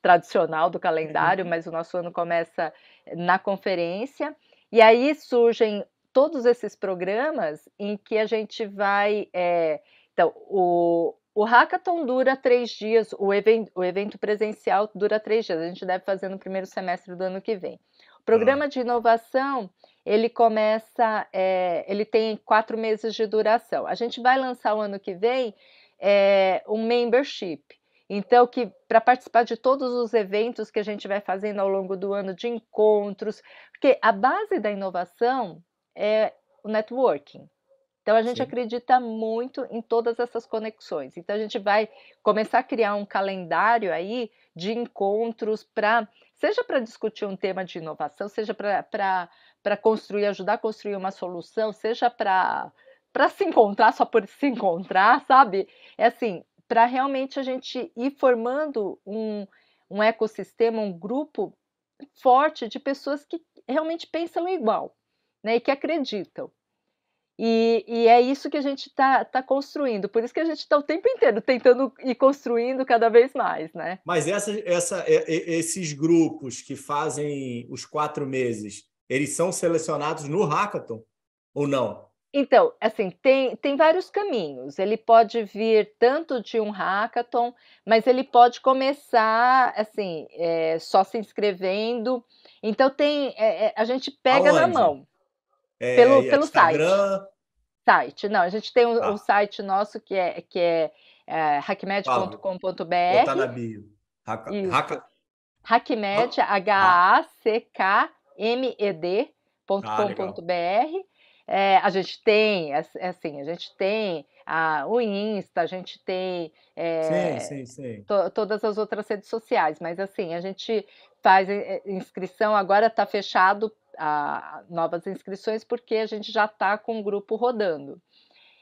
tradicional do calendário, uhum. mas o nosso ano começa na conferência. E aí surgem todos esses programas em que a gente vai. É, então, o, o hackathon dura três dias, o evento, o evento presencial dura três dias, a gente deve fazer no primeiro semestre do ano que vem. O programa de inovação, ele começa, é, ele tem quatro meses de duração. A gente vai lançar o ano que vem é, um membership. Então, que para participar de todos os eventos que a gente vai fazendo ao longo do ano, de encontros, porque a base da inovação é o networking. Então a gente Sim. acredita muito em todas essas conexões. Então a gente vai começar a criar um calendário aí de encontros para seja para discutir um tema de inovação, seja para construir, ajudar a construir uma solução, seja para se encontrar só por se encontrar, sabe? É assim, para realmente a gente ir formando um, um ecossistema, um grupo forte de pessoas que realmente pensam igual né, e que acreditam. E, e, é isso que a gente está tá construindo. Por isso que a gente está o tempo inteiro tentando ir construindo cada vez mais, né? Mas essa, essa, esses grupos que fazem os quatro meses, eles são selecionados no hackathon ou não? Então, assim, tem, tem vários caminhos. Ele pode vir tanto de um hackathon, mas ele pode começar, assim, é, só se inscrevendo. Então, tem, é, é, a gente pega Aonde? na mão. É, pelo pelo Instagram. site. Site. Não, a gente tem um, ah. site nosso que é, que é, é hackmed.com.br. Botar na bio. Hack, hack... Hackmed, H-A-C-K-M-E-D.com.br. É, a gente tem, assim, a gente tem a, o Insta, a gente tem é, sim, sim, sim. To, todas as outras redes sociais, mas assim, a gente faz é, inscrição, agora está fechado a, novas inscrições porque a gente já está com o grupo rodando.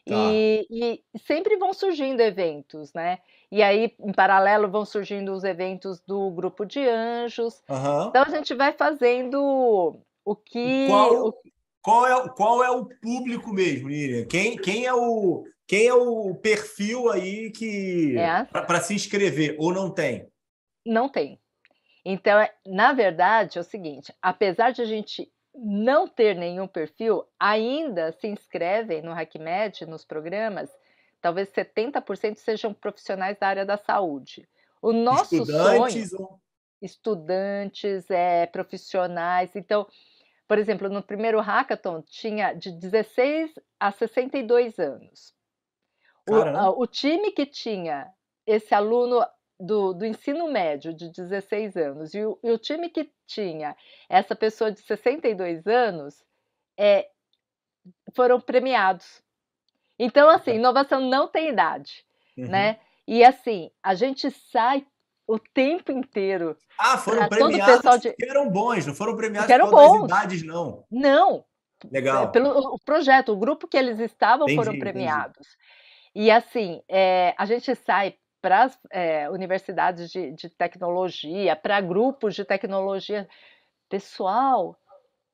Tá. E, e, sempre vão surgindo eventos, né? E aí, em paralelo, vão surgindo os eventos do grupo de anjos. Uhum. Então a gente vai fazendo o que. Qual, o... qual é, qual é o público mesmo, Miriam? Quem, quem, é o, quem é o perfil aí que é. para se inscrever ou não tem? Não tem. Então, é, na verdade, é o seguinte: apesar de a gente não ter nenhum perfil, ainda se inscrevem no HackMed, nos programas, talvez 70% sejam profissionais da área da saúde. O nosso estudantes sonho, ou... estudantes, é, profissionais. Então, por exemplo, no primeiro hackathon tinha de 16 a 62 anos. O, o, time que tinha esse aluno do, do ensino médio de 16 anos e o, e o, time que tinha essa pessoa de 62 anos é, foram premiados. Então, assim, inovação não tem idade, uhum. né? E assim, a gente sai o tempo inteiro. Ah, foram premiados de... que eram bons, não foram premiados que eram bons. idades, não. Não. Legal. É, pelo o projeto, o grupo que eles estavam entendi, foram premiados. Entendi. E assim, é, a gente sai para as é, universidades de, de tecnologia, para grupos de tecnologia. Pessoal,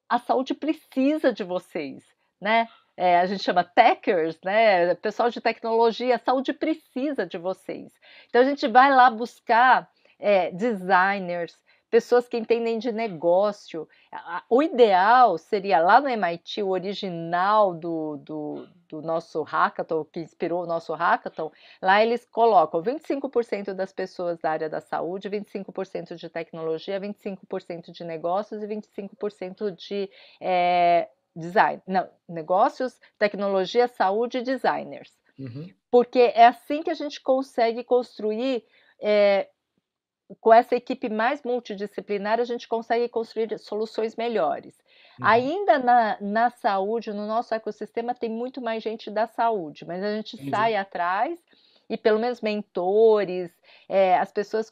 a saúde precisa de vocês, né? É, a gente chama techers, né? Pessoal de tecnologia, a saúde precisa de vocês. Então a gente vai lá buscar é, designers, pessoas que entendem de negócio. O ideal seria lá no MIT, o original do, do, do nosso hackathon, que inspirou o nosso hackathon, lá eles colocam 25% das pessoas da área da saúde, 25% de tecnologia, 25% de negócios e 25% de é, design. Não, negócios, tecnologia, saúde e designers. Uhum. Porque é assim que a gente consegue construir é, com essa equipe mais multidisciplinar, a gente consegue construir soluções melhores. Uhum. Ainda na, na saúde, no nosso ecossistema, tem muito mais gente da saúde, mas a gente Entendi. sai atrás e pelo menos mentores, é, as pessoas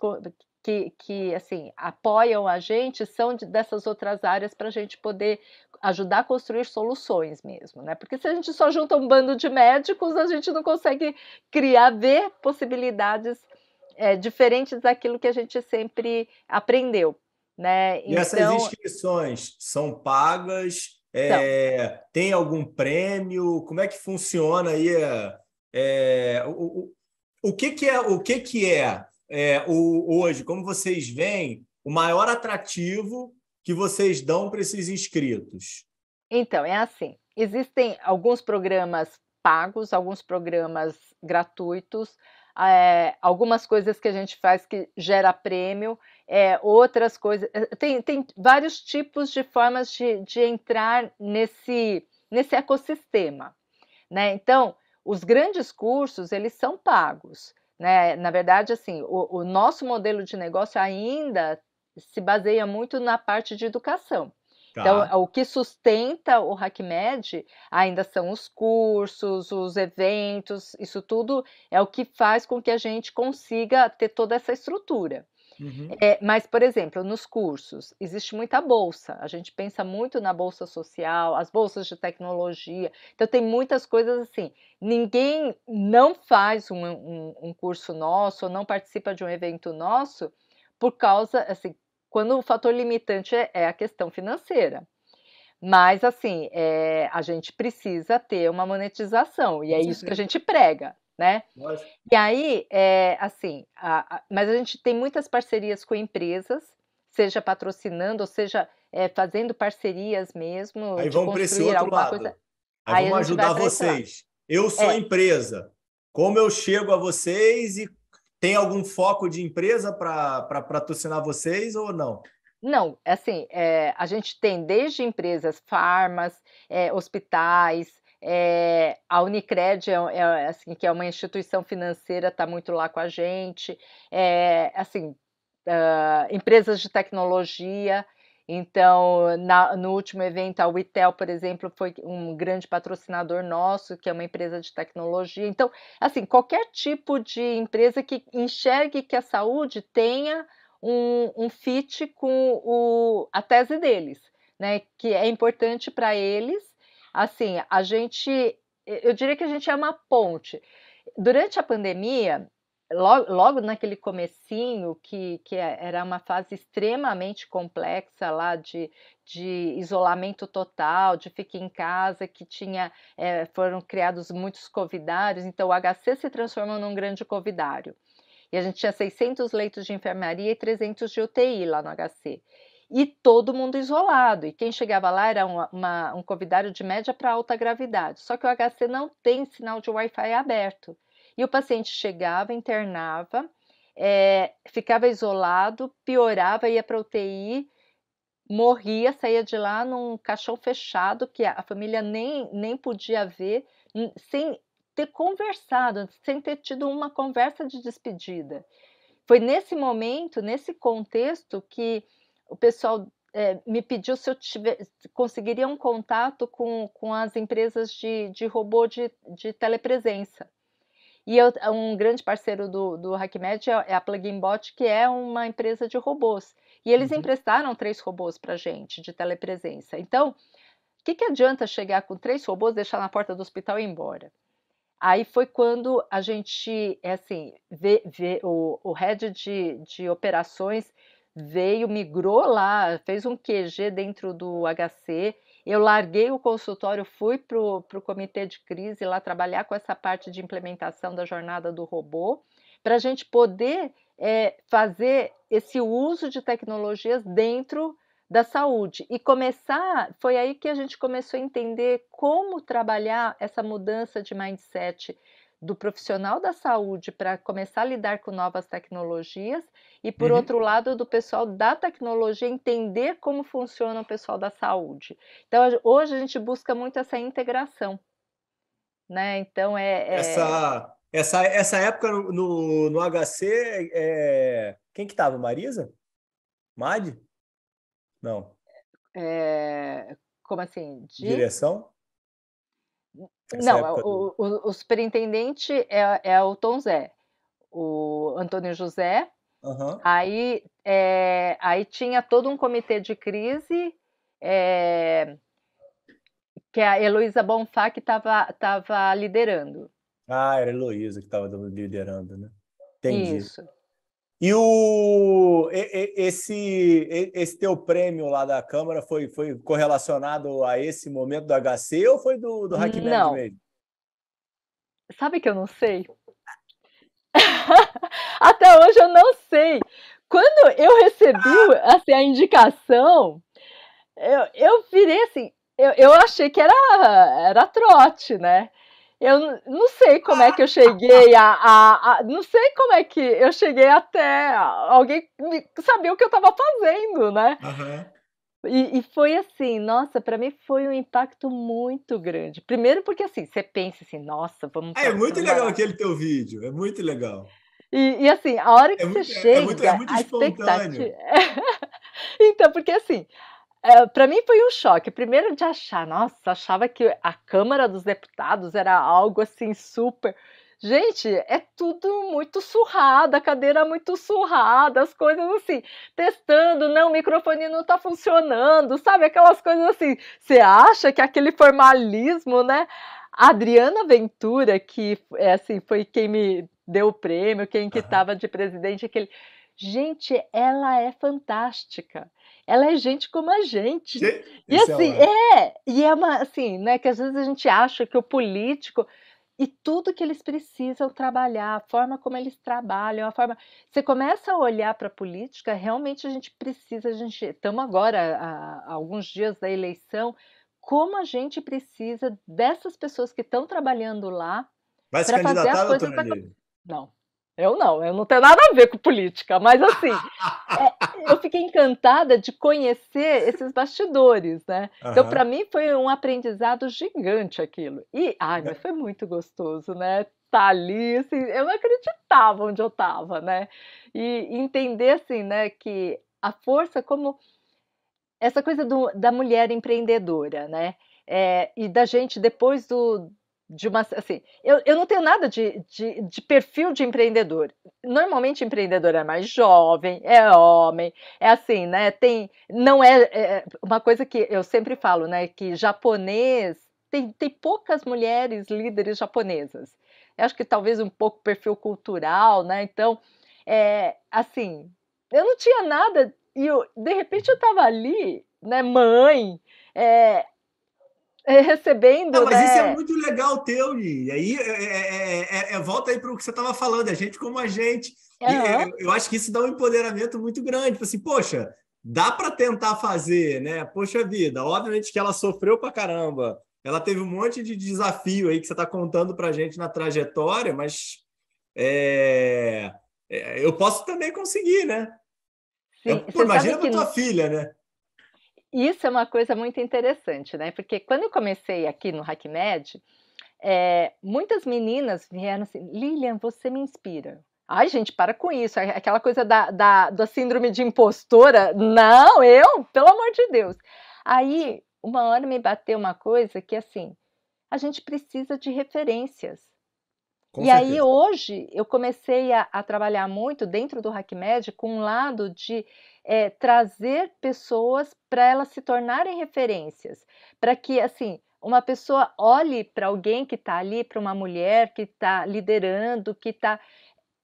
que, que assim apoiam a gente são de, dessas outras áreas para a gente poder ajudar a construir soluções mesmo, né? Porque se a gente só junta um bando de médicos, a gente não consegue criar, ver possibilidades é, diferentes daquilo que a gente sempre aprendeu. Né? E então, essas inscrições são pagas? É, tem algum prêmio? Como é que funciona aí? É, o, o, o, que, que é o que, que é, é o, hoje, como vocês veem, o maior atrativo que vocês dão para esses inscritos? Então, é assim: existem alguns programas pagos, alguns programas gratuitos, é, algumas coisas que a gente faz que gera prêmio, é, outras coisas. Eh, tem, tem vários tipos de formas de, de entrar nesse, nesse ecossistema. Né? Então, os grandes cursos, eles são pagos. Né? Na verdade, assim, o, o nosso modelo de negócio ainda se baseia muito na parte de educação. Então, tá. o que sustenta o HackMed ainda são os cursos, os eventos, isso tudo é o que faz com que a gente consiga ter toda essa estrutura. Uhum. É, mas, por exemplo, nos cursos, existe muita bolsa. A gente pensa muito na bolsa social, as bolsas de tecnologia. Então, tem muitas coisas assim. Ninguém não faz um, um, um curso nosso ou não participa de um evento nosso por causa, assim, quando o fator limitante é, é a questão financeira. Mas, assim, é, a gente precisa ter uma monetização, e é isso que a gente prega, né? Lógico. E aí, é, assim, a, a, mas a gente tem muitas parcerias com empresas, seja patrocinando, ou seja, é, fazendo parcerias mesmo. Aí vamos para esse outro lado. Coisa. Aí, aí vamos ajudar vocês. Eu sou é. empresa. Como eu chego a vocês e tem algum foco de empresa para patrocinar vocês ou não? Não, assim, é, a gente tem desde empresas, farmas, é, hospitais, é, a Unicred, é, é, assim, que é uma instituição financeira, está muito lá com a gente, é, assim, uh, empresas de tecnologia, então, na, no último evento, a Witel, por exemplo, foi um grande patrocinador nosso, que é uma empresa de tecnologia. Então, assim, qualquer tipo de empresa que enxergue que a saúde tenha um, um fit com o, a tese deles, né? Que é importante para eles. Assim, a gente, eu diria que a gente é uma ponte. Durante a pandemia, logo, logo naquele comecinho, que, que é, era uma fase extremamente complexa lá de, de isolamento total, de ficar em casa, que tinha é, foram criados muitos covidários, então o HC se transformou num grande covidário. E a gente tinha 600 leitos de enfermaria e 300 de UTI lá no HC. E todo mundo isolado. E quem chegava lá era uma, uma, um covidário de média para alta gravidade. Só que o HC não tem sinal de Wi-Fi aberto. E o paciente chegava, internava, é, ficava isolado, piorava, ia para UTI, morria, saía de lá num caixão fechado, que a família nem, nem podia ver, sem ter conversado, sem ter tido uma conversa de despedida. Foi nesse momento, nesse contexto, que o pessoal é, me pediu se eu tiver, conseguiria um contato com, com as empresas de, de robô de, de telepresença. E eu, um grande parceiro do, do HackMed é, é a Plugin Bot, que é uma empresa de robôs. E eles uhum. emprestaram três robôs para gente de telepresença. Então, o que, que adianta chegar com três robôs, deixar na porta do hospital e ir embora? Aí foi quando a gente, é assim, vê, vê o, o head de, de operações veio, migrou lá, fez um QG dentro do HC. Eu larguei o consultório, fui para o comitê de crise lá trabalhar com essa parte de implementação da jornada do robô, para a gente poder é, fazer esse uso de tecnologias dentro da saúde. E começar, foi aí que a gente começou a entender como trabalhar essa mudança de mindset do profissional da saúde para começar a lidar com novas tecnologias e por uhum. outro lado do pessoal da tecnologia entender como funciona o pessoal da saúde. Então hoje a gente busca muito essa integração, né? Então é, é... essa essa essa época no, no, no HC é... quem que estava Marisa? Mad? Não. É... Como assim? De... Direção? Não, o, o, o, superintendente é, é o Tom Zé, o Antônio José. Uhum. Aí, é, aí tinha todo um comitê de crise, é, que a Heloísa Bonfá que estava tava liderando. Ah, era a Heloísa que estava liderando, né? Entendi. Isso. E o esse esse teu prêmio lá da Câmara foi, foi correlacionado a esse momento do HC ou foi do, do Hackman não. mesmo? Sabe que eu não sei? Até hoje eu não sei. Quando eu recebi assim, a indicação, eu, eu virei assim, eu, eu achei que era, era trote, né? Eu não sei como é que eu cheguei a, a, a, Não sei como é que eu cheguei até alguém saber o que eu estava fazendo, né? Uhum. E, e, foi assim, nossa, para mim foi um impacto muito grande. Primeiro porque assim, você pensa assim, nossa, vamos. É, é muito legal aquele teu vídeo, é muito legal. E, e assim, a hora que é você muito, chega, é muito, é muito espontâneo. então, porque assim, é, para mim foi um choque. Primeiro de achar, nossa, achava que a Câmara dos Deputados era algo assim super. Gente, é tudo muito surrado, a cadeira muito surrada, as coisas assim, testando, não, o microfone não tá funcionando, sabe? Aquelas coisas assim. Você acha que aquele formalismo, né? A Adriana Ventura, que é assim, foi quem me deu o prêmio, quem que estava de presidente, aquele. Gente, ela é fantástica ela é gente como a gente. e assim, é, é, e é uma assim, né, que às vezes a gente acha que o político e tudo que eles precisam trabalhar, a forma como eles trabalham, a forma. Você começa a olhar para a política, realmente a gente precisa, a gente. Estamos agora a, a alguns dias da eleição, como a gente precisa dessas pessoas que estão trabalhando lá. Vai se candidatar, as coisas doutora Não. Eu não, eu não tenho nada a ver com política, mas assim, é, eu fiquei encantada de conhecer esses bastidores, né? Uhum. Então, para mim, foi um aprendizado gigante aquilo. E, ai, mas foi muito gostoso, né? Tá ali, assim, eu não acreditava onde eu estava, né? E entender, assim, né, que a força como essa coisa do, da mulher empreendedora, né? É, e da gente, depois do, de uma assim, eu, eu não tenho nada de, de, de, perfil de empreendedor. Normalmente empreendedor é mais jovem, é homem, é assim, né? Tem, não é, é uma coisa que eu sempre falo, né? Que japonês tem, tem poucas mulheres líderes japonesas. eu acho que talvez um pouco perfil cultural, né? Então, é, assim, eu não tinha nada e eu, de repente eu estava ali, né, mãe, é, recebendo. Não, mas né? isso é muito legal teu, e aí é, é, volta aí para o que você estava falando, a gente como a gente. Uhum. eu acho que isso dá um empoderamento muito grande. Tipo assim, poxa, dá para tentar fazer, né? Poxa vida, obviamente que ela sofreu para caramba. Ela teve um monte de desafio aí que você está contando para a gente na trajetória, mas é, é, eu posso também conseguir, né? Sim, eu, pô, imagina para tua filha, né? Isso é uma coisa muito interessante, né? Porque quando eu comecei aqui no HackMed, é, muitas meninas vieram assim, Lilian, você me inspira. Ai, gente, para com isso. Aquela coisa da, da, da síndrome de impostora. Não, eu, pelo amor de Deus. Aí, uma hora me bateu uma coisa que, assim, a gente precisa de referências. Com e certeza. aí, hoje, eu comecei a, a, trabalhar muito dentro do HackMed com um lado de é, trazer pessoas para elas se tornarem referências. Para que, assim, uma pessoa olhe para alguém que está ali, para uma mulher que está liderando, que está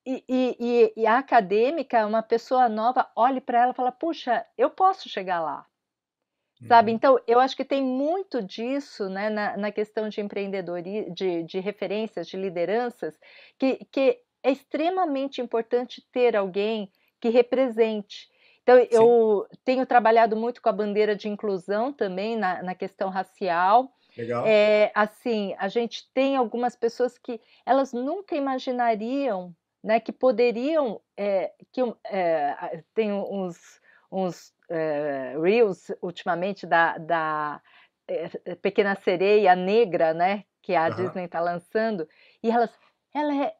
e, e, e, a acadêmica, uma pessoa nova, olhe para ela e fala: puxa, eu posso chegar lá. Sabe? Uhum. Então, eu acho que tem muito disso né, na, na questão de empreendedorismo, de, de referências, de lideranças, que, que é extremamente importante ter alguém que represente. Então, Sim. eu tenho trabalhado muito com a bandeira de inclusão também na, na questão racial. Legal. É, assim, a gente tem algumas pessoas que elas nunca imaginariam né, que poderiam, é, que é, tem uns, uns é, reels ultimamente da, da é, Pequena Sereia Negra, né, que a uhum. Disney está lançando, e elas, ela, é,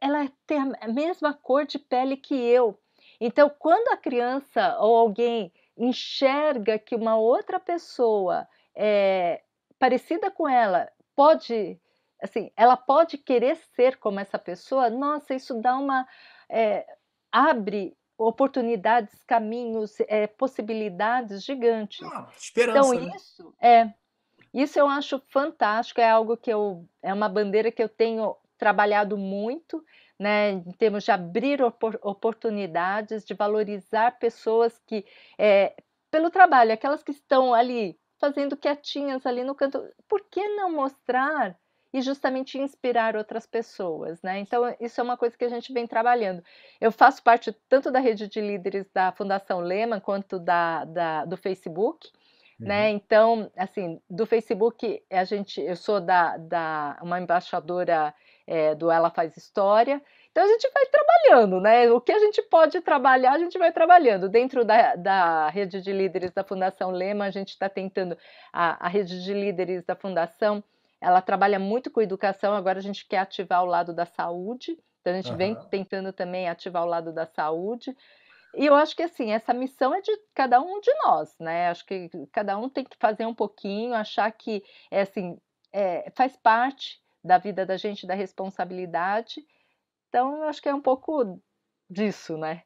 ela tem a mesma cor de pele que eu. Então, quando a criança ou alguém enxerga que uma outra pessoa é, parecida com ela pode assim, ela pode querer ser como essa pessoa, nossa, isso dá uma. É, abre oportunidades, caminhos, é, possibilidades gigantes. Ah, esperança. Então, né? isso é. Isso eu acho fantástico, é algo que eu. É uma bandeira que eu tenho trabalhado muito, né, em termos de abrir opor oportunidades, de valorizar pessoas que, é, pelo trabalho, aquelas que estão ali fazendo quietinhas ali no canto, por que não mostrar e justamente inspirar outras pessoas, né? Então, isso é uma coisa que a gente vem trabalhando. Eu faço parte tanto da rede de líderes da Fundação Lehman quanto da, da do Facebook, né? uhum. né? Então, assim, do Facebook, a gente, eu sou da, da uma embaixadora é, do Ela Faz História, então a gente vai trabalhando, né? O que a gente pode trabalhar, a gente vai trabalhando. Dentro da, da rede de líderes da Fundação Lema, a gente está tentando, a, a rede de líderes da Fundação ela trabalha muito com educação, agora a gente quer ativar o lado da saúde, então a gente uhum. vem tentando também ativar o lado da saúde. E eu acho que assim, essa missão é de cada um de nós, né? Acho que cada um tem que fazer um pouquinho, achar que é assim, é, faz parte da vida da gente, da responsabilidade. Então, eu acho que é um pouco disso, né?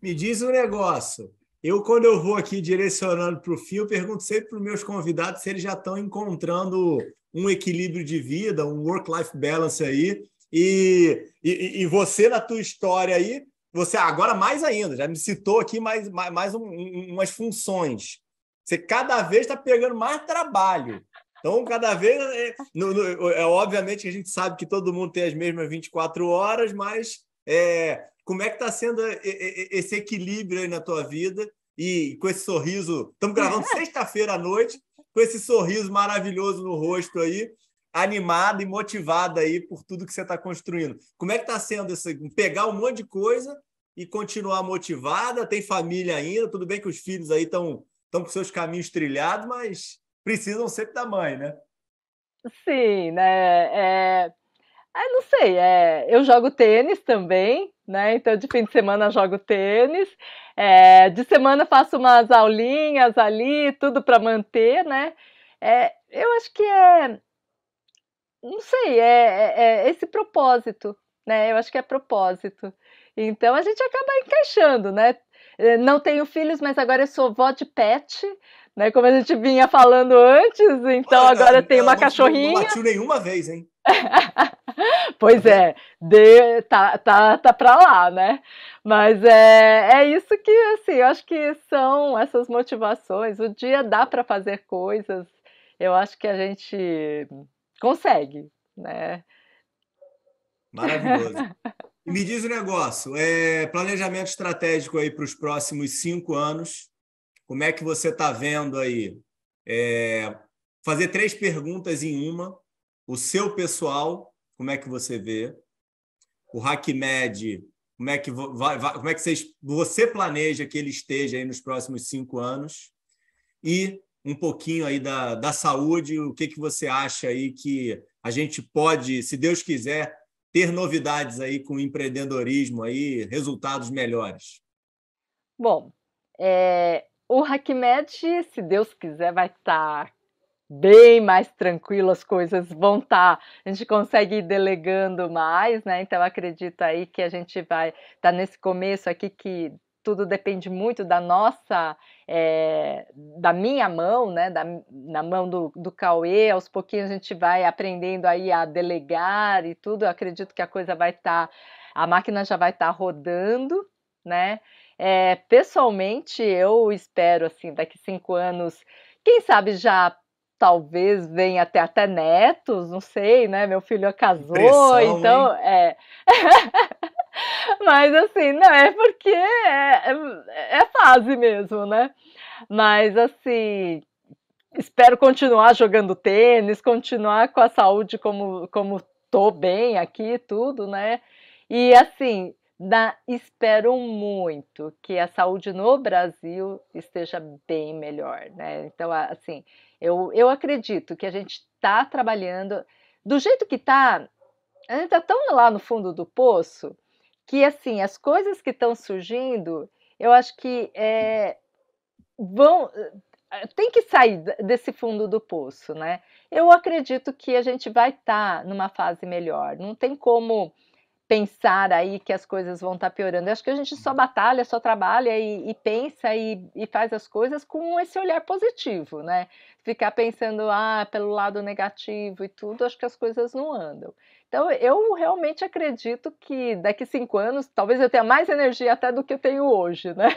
Me diz um negócio. Eu, quando eu vou aqui direcionando para o fio, pergunto sempre para os meus convidados se eles já estão encontrando um equilíbrio de vida, um work-life balance aí. E, e, e, você, na tua história aí, você agora mais ainda, já me citou aqui mais, mais, mais um, um, umas funções. Você cada vez está pegando mais trabalho. Então, cada vez. É, no, no, é, obviamente que a gente sabe que todo mundo tem as mesmas 24 horas, mas é, como é que está sendo esse equilíbrio aí na tua vida? E com esse sorriso. Estamos gravando sexta-feira à noite com esse sorriso maravilhoso no rosto aí, animada e motivada aí por tudo que você está construindo. Como é que está sendo isso? Pegar um monte de coisa e continuar motivada? Tem família ainda? Tudo bem que os filhos aí estão estão com seus caminhos trilhados, mas precisam sempre da mãe, né? Sim, né? É... Ah, não sei, é... eu jogo tênis também, né? Então, de fim de semana jogo tênis. É, de semana faço umas aulinhas ali, tudo para manter, né? É, eu acho que é, não sei, é, é, é, esse propósito, né? Eu acho que é propósito. Então a gente acaba encaixando, né? É, não tenho filhos, mas agora eu sou vó de pet, né? Como a gente vinha falando antes, então Olha, agora tem uma cachorrinha. Não batiu nenhuma vez, hein? pois é, de, tá, tá, tá para lá, né? Mas é, é isso que, assim, eu acho que são essas motivações. O dia dá para fazer coisas, eu acho que a gente consegue, né? Maravilhoso. Me diz o um negócio, é, planejamento estratégico aí para os próximos cinco anos, como é que você está vendo aí? É, fazer três perguntas em uma, o seu pessoal, como é que você vê? O HackMed, como é que, vai, vai, como é que você planeja que ele esteja aí nos próximos cinco anos? E um pouquinho aí da, da saúde, o que, que você acha aí que a gente pode, se Deus quiser, ter novidades aí com empreendedorismo aí, resultados melhores? Bom, é, o HackMed, se Deus quiser, vai estar bem mais tranquilo, as coisas vão estar, tá, a gente consegue ir delegando mais, né? Então acredito aí que a gente vai estar tá nesse começo aqui que tudo depende muito da nossa, é, da minha mão, né? Da, na mão do, do Cauê, aos pouquinhos a gente vai aprendendo aí a delegar e tudo. Eu acredito que a coisa vai estar, tá, a máquina já vai estar tá rodando, né? É, pessoalmente, eu espero assim, daqui cinco anos, quem sabe já talvez venha até até netos, não sei, né? Meu filho casou, Pressão, então hein? é. Mas assim, não é porque é, é, é, fase mesmo, né? Mas assim, espero continuar jogando tênis, continuar com a saúde como como tô bem aqui, tudo, né? E assim, da, espero muito que a saúde no Brasil esteja bem melhor, né? Então, assim, eu, eu acredito que a gente está trabalhando do jeito que está, a gente está tão lá no fundo do poço que assim as coisas que estão surgindo, eu acho que é, vão tem que sair desse fundo do poço, né? Eu acredito que a gente vai estar tá numa fase melhor. Não tem como pensar aí que as coisas vão estar tá piorando. Eu acho que a gente só batalha, só trabalha e, e pensa e, e, faz as coisas com esse olhar positivo, né? Ficar pensando ah, pelo lado negativo e tudo, acho que as coisas não andam. Então, eu realmente acredito que daqui cinco anos, talvez eu tenha mais energia até do que eu tenho hoje, né?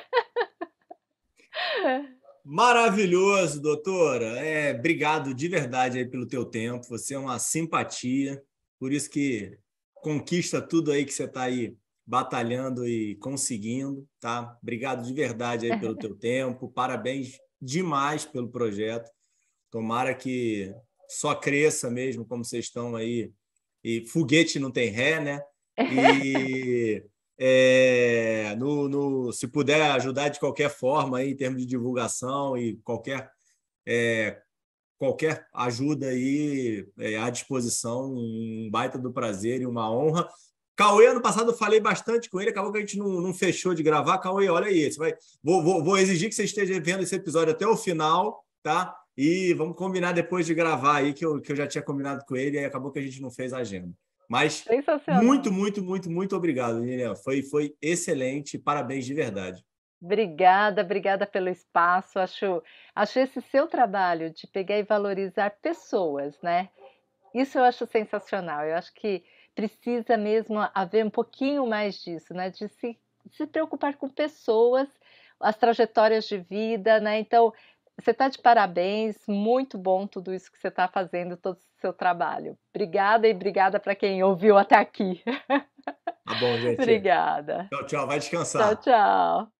Maravilhoso, doutora. É, obrigado de verdade aí pelo teu tempo. Você é uma simpatia. Por isso que conquista tudo aí que você está aí batalhando e conseguindo, tá? Obrigado de verdade aí pelo teu tempo, parabéns demais pelo projeto. Tomara que só cresça mesmo, como vocês estão aí. E foguete não tem ré, né? E é, no, no, se puder ajudar de qualquer forma aí, em termos de divulgação e qualquer é, qualquer ajuda aí é, à disposição, um baita do prazer e uma honra. Cauê, ano passado eu falei bastante com ele, acabou que a gente não, não fechou de gravar. Cauê, olha aí, vai, vou, vou, vou, exigir que você esteja vendo esse episódio até o final, tá? E vamos combinar depois de gravar aí, que eu, que eu já tinha combinado com ele, e acabou que a gente não fez a agenda. Mas muito, muito, muito, muito obrigado, Nina. Foi, foi excelente, parabéns de verdade. Obrigada, obrigada pelo espaço. Acho, acho esse seu trabalho de pegar e valorizar pessoas, né? Isso eu acho sensacional. Eu acho que precisa mesmo haver um pouquinho mais disso, né? De se, se preocupar com pessoas, as trajetórias de vida, né? Então, você está de parabéns, muito bom tudo isso que você está fazendo, todo o seu trabalho. Obrigada e obrigada para quem ouviu até aqui. Tá bom, gente. obrigada. Tchau, tchau. Vai descansar. Tchau, tchau.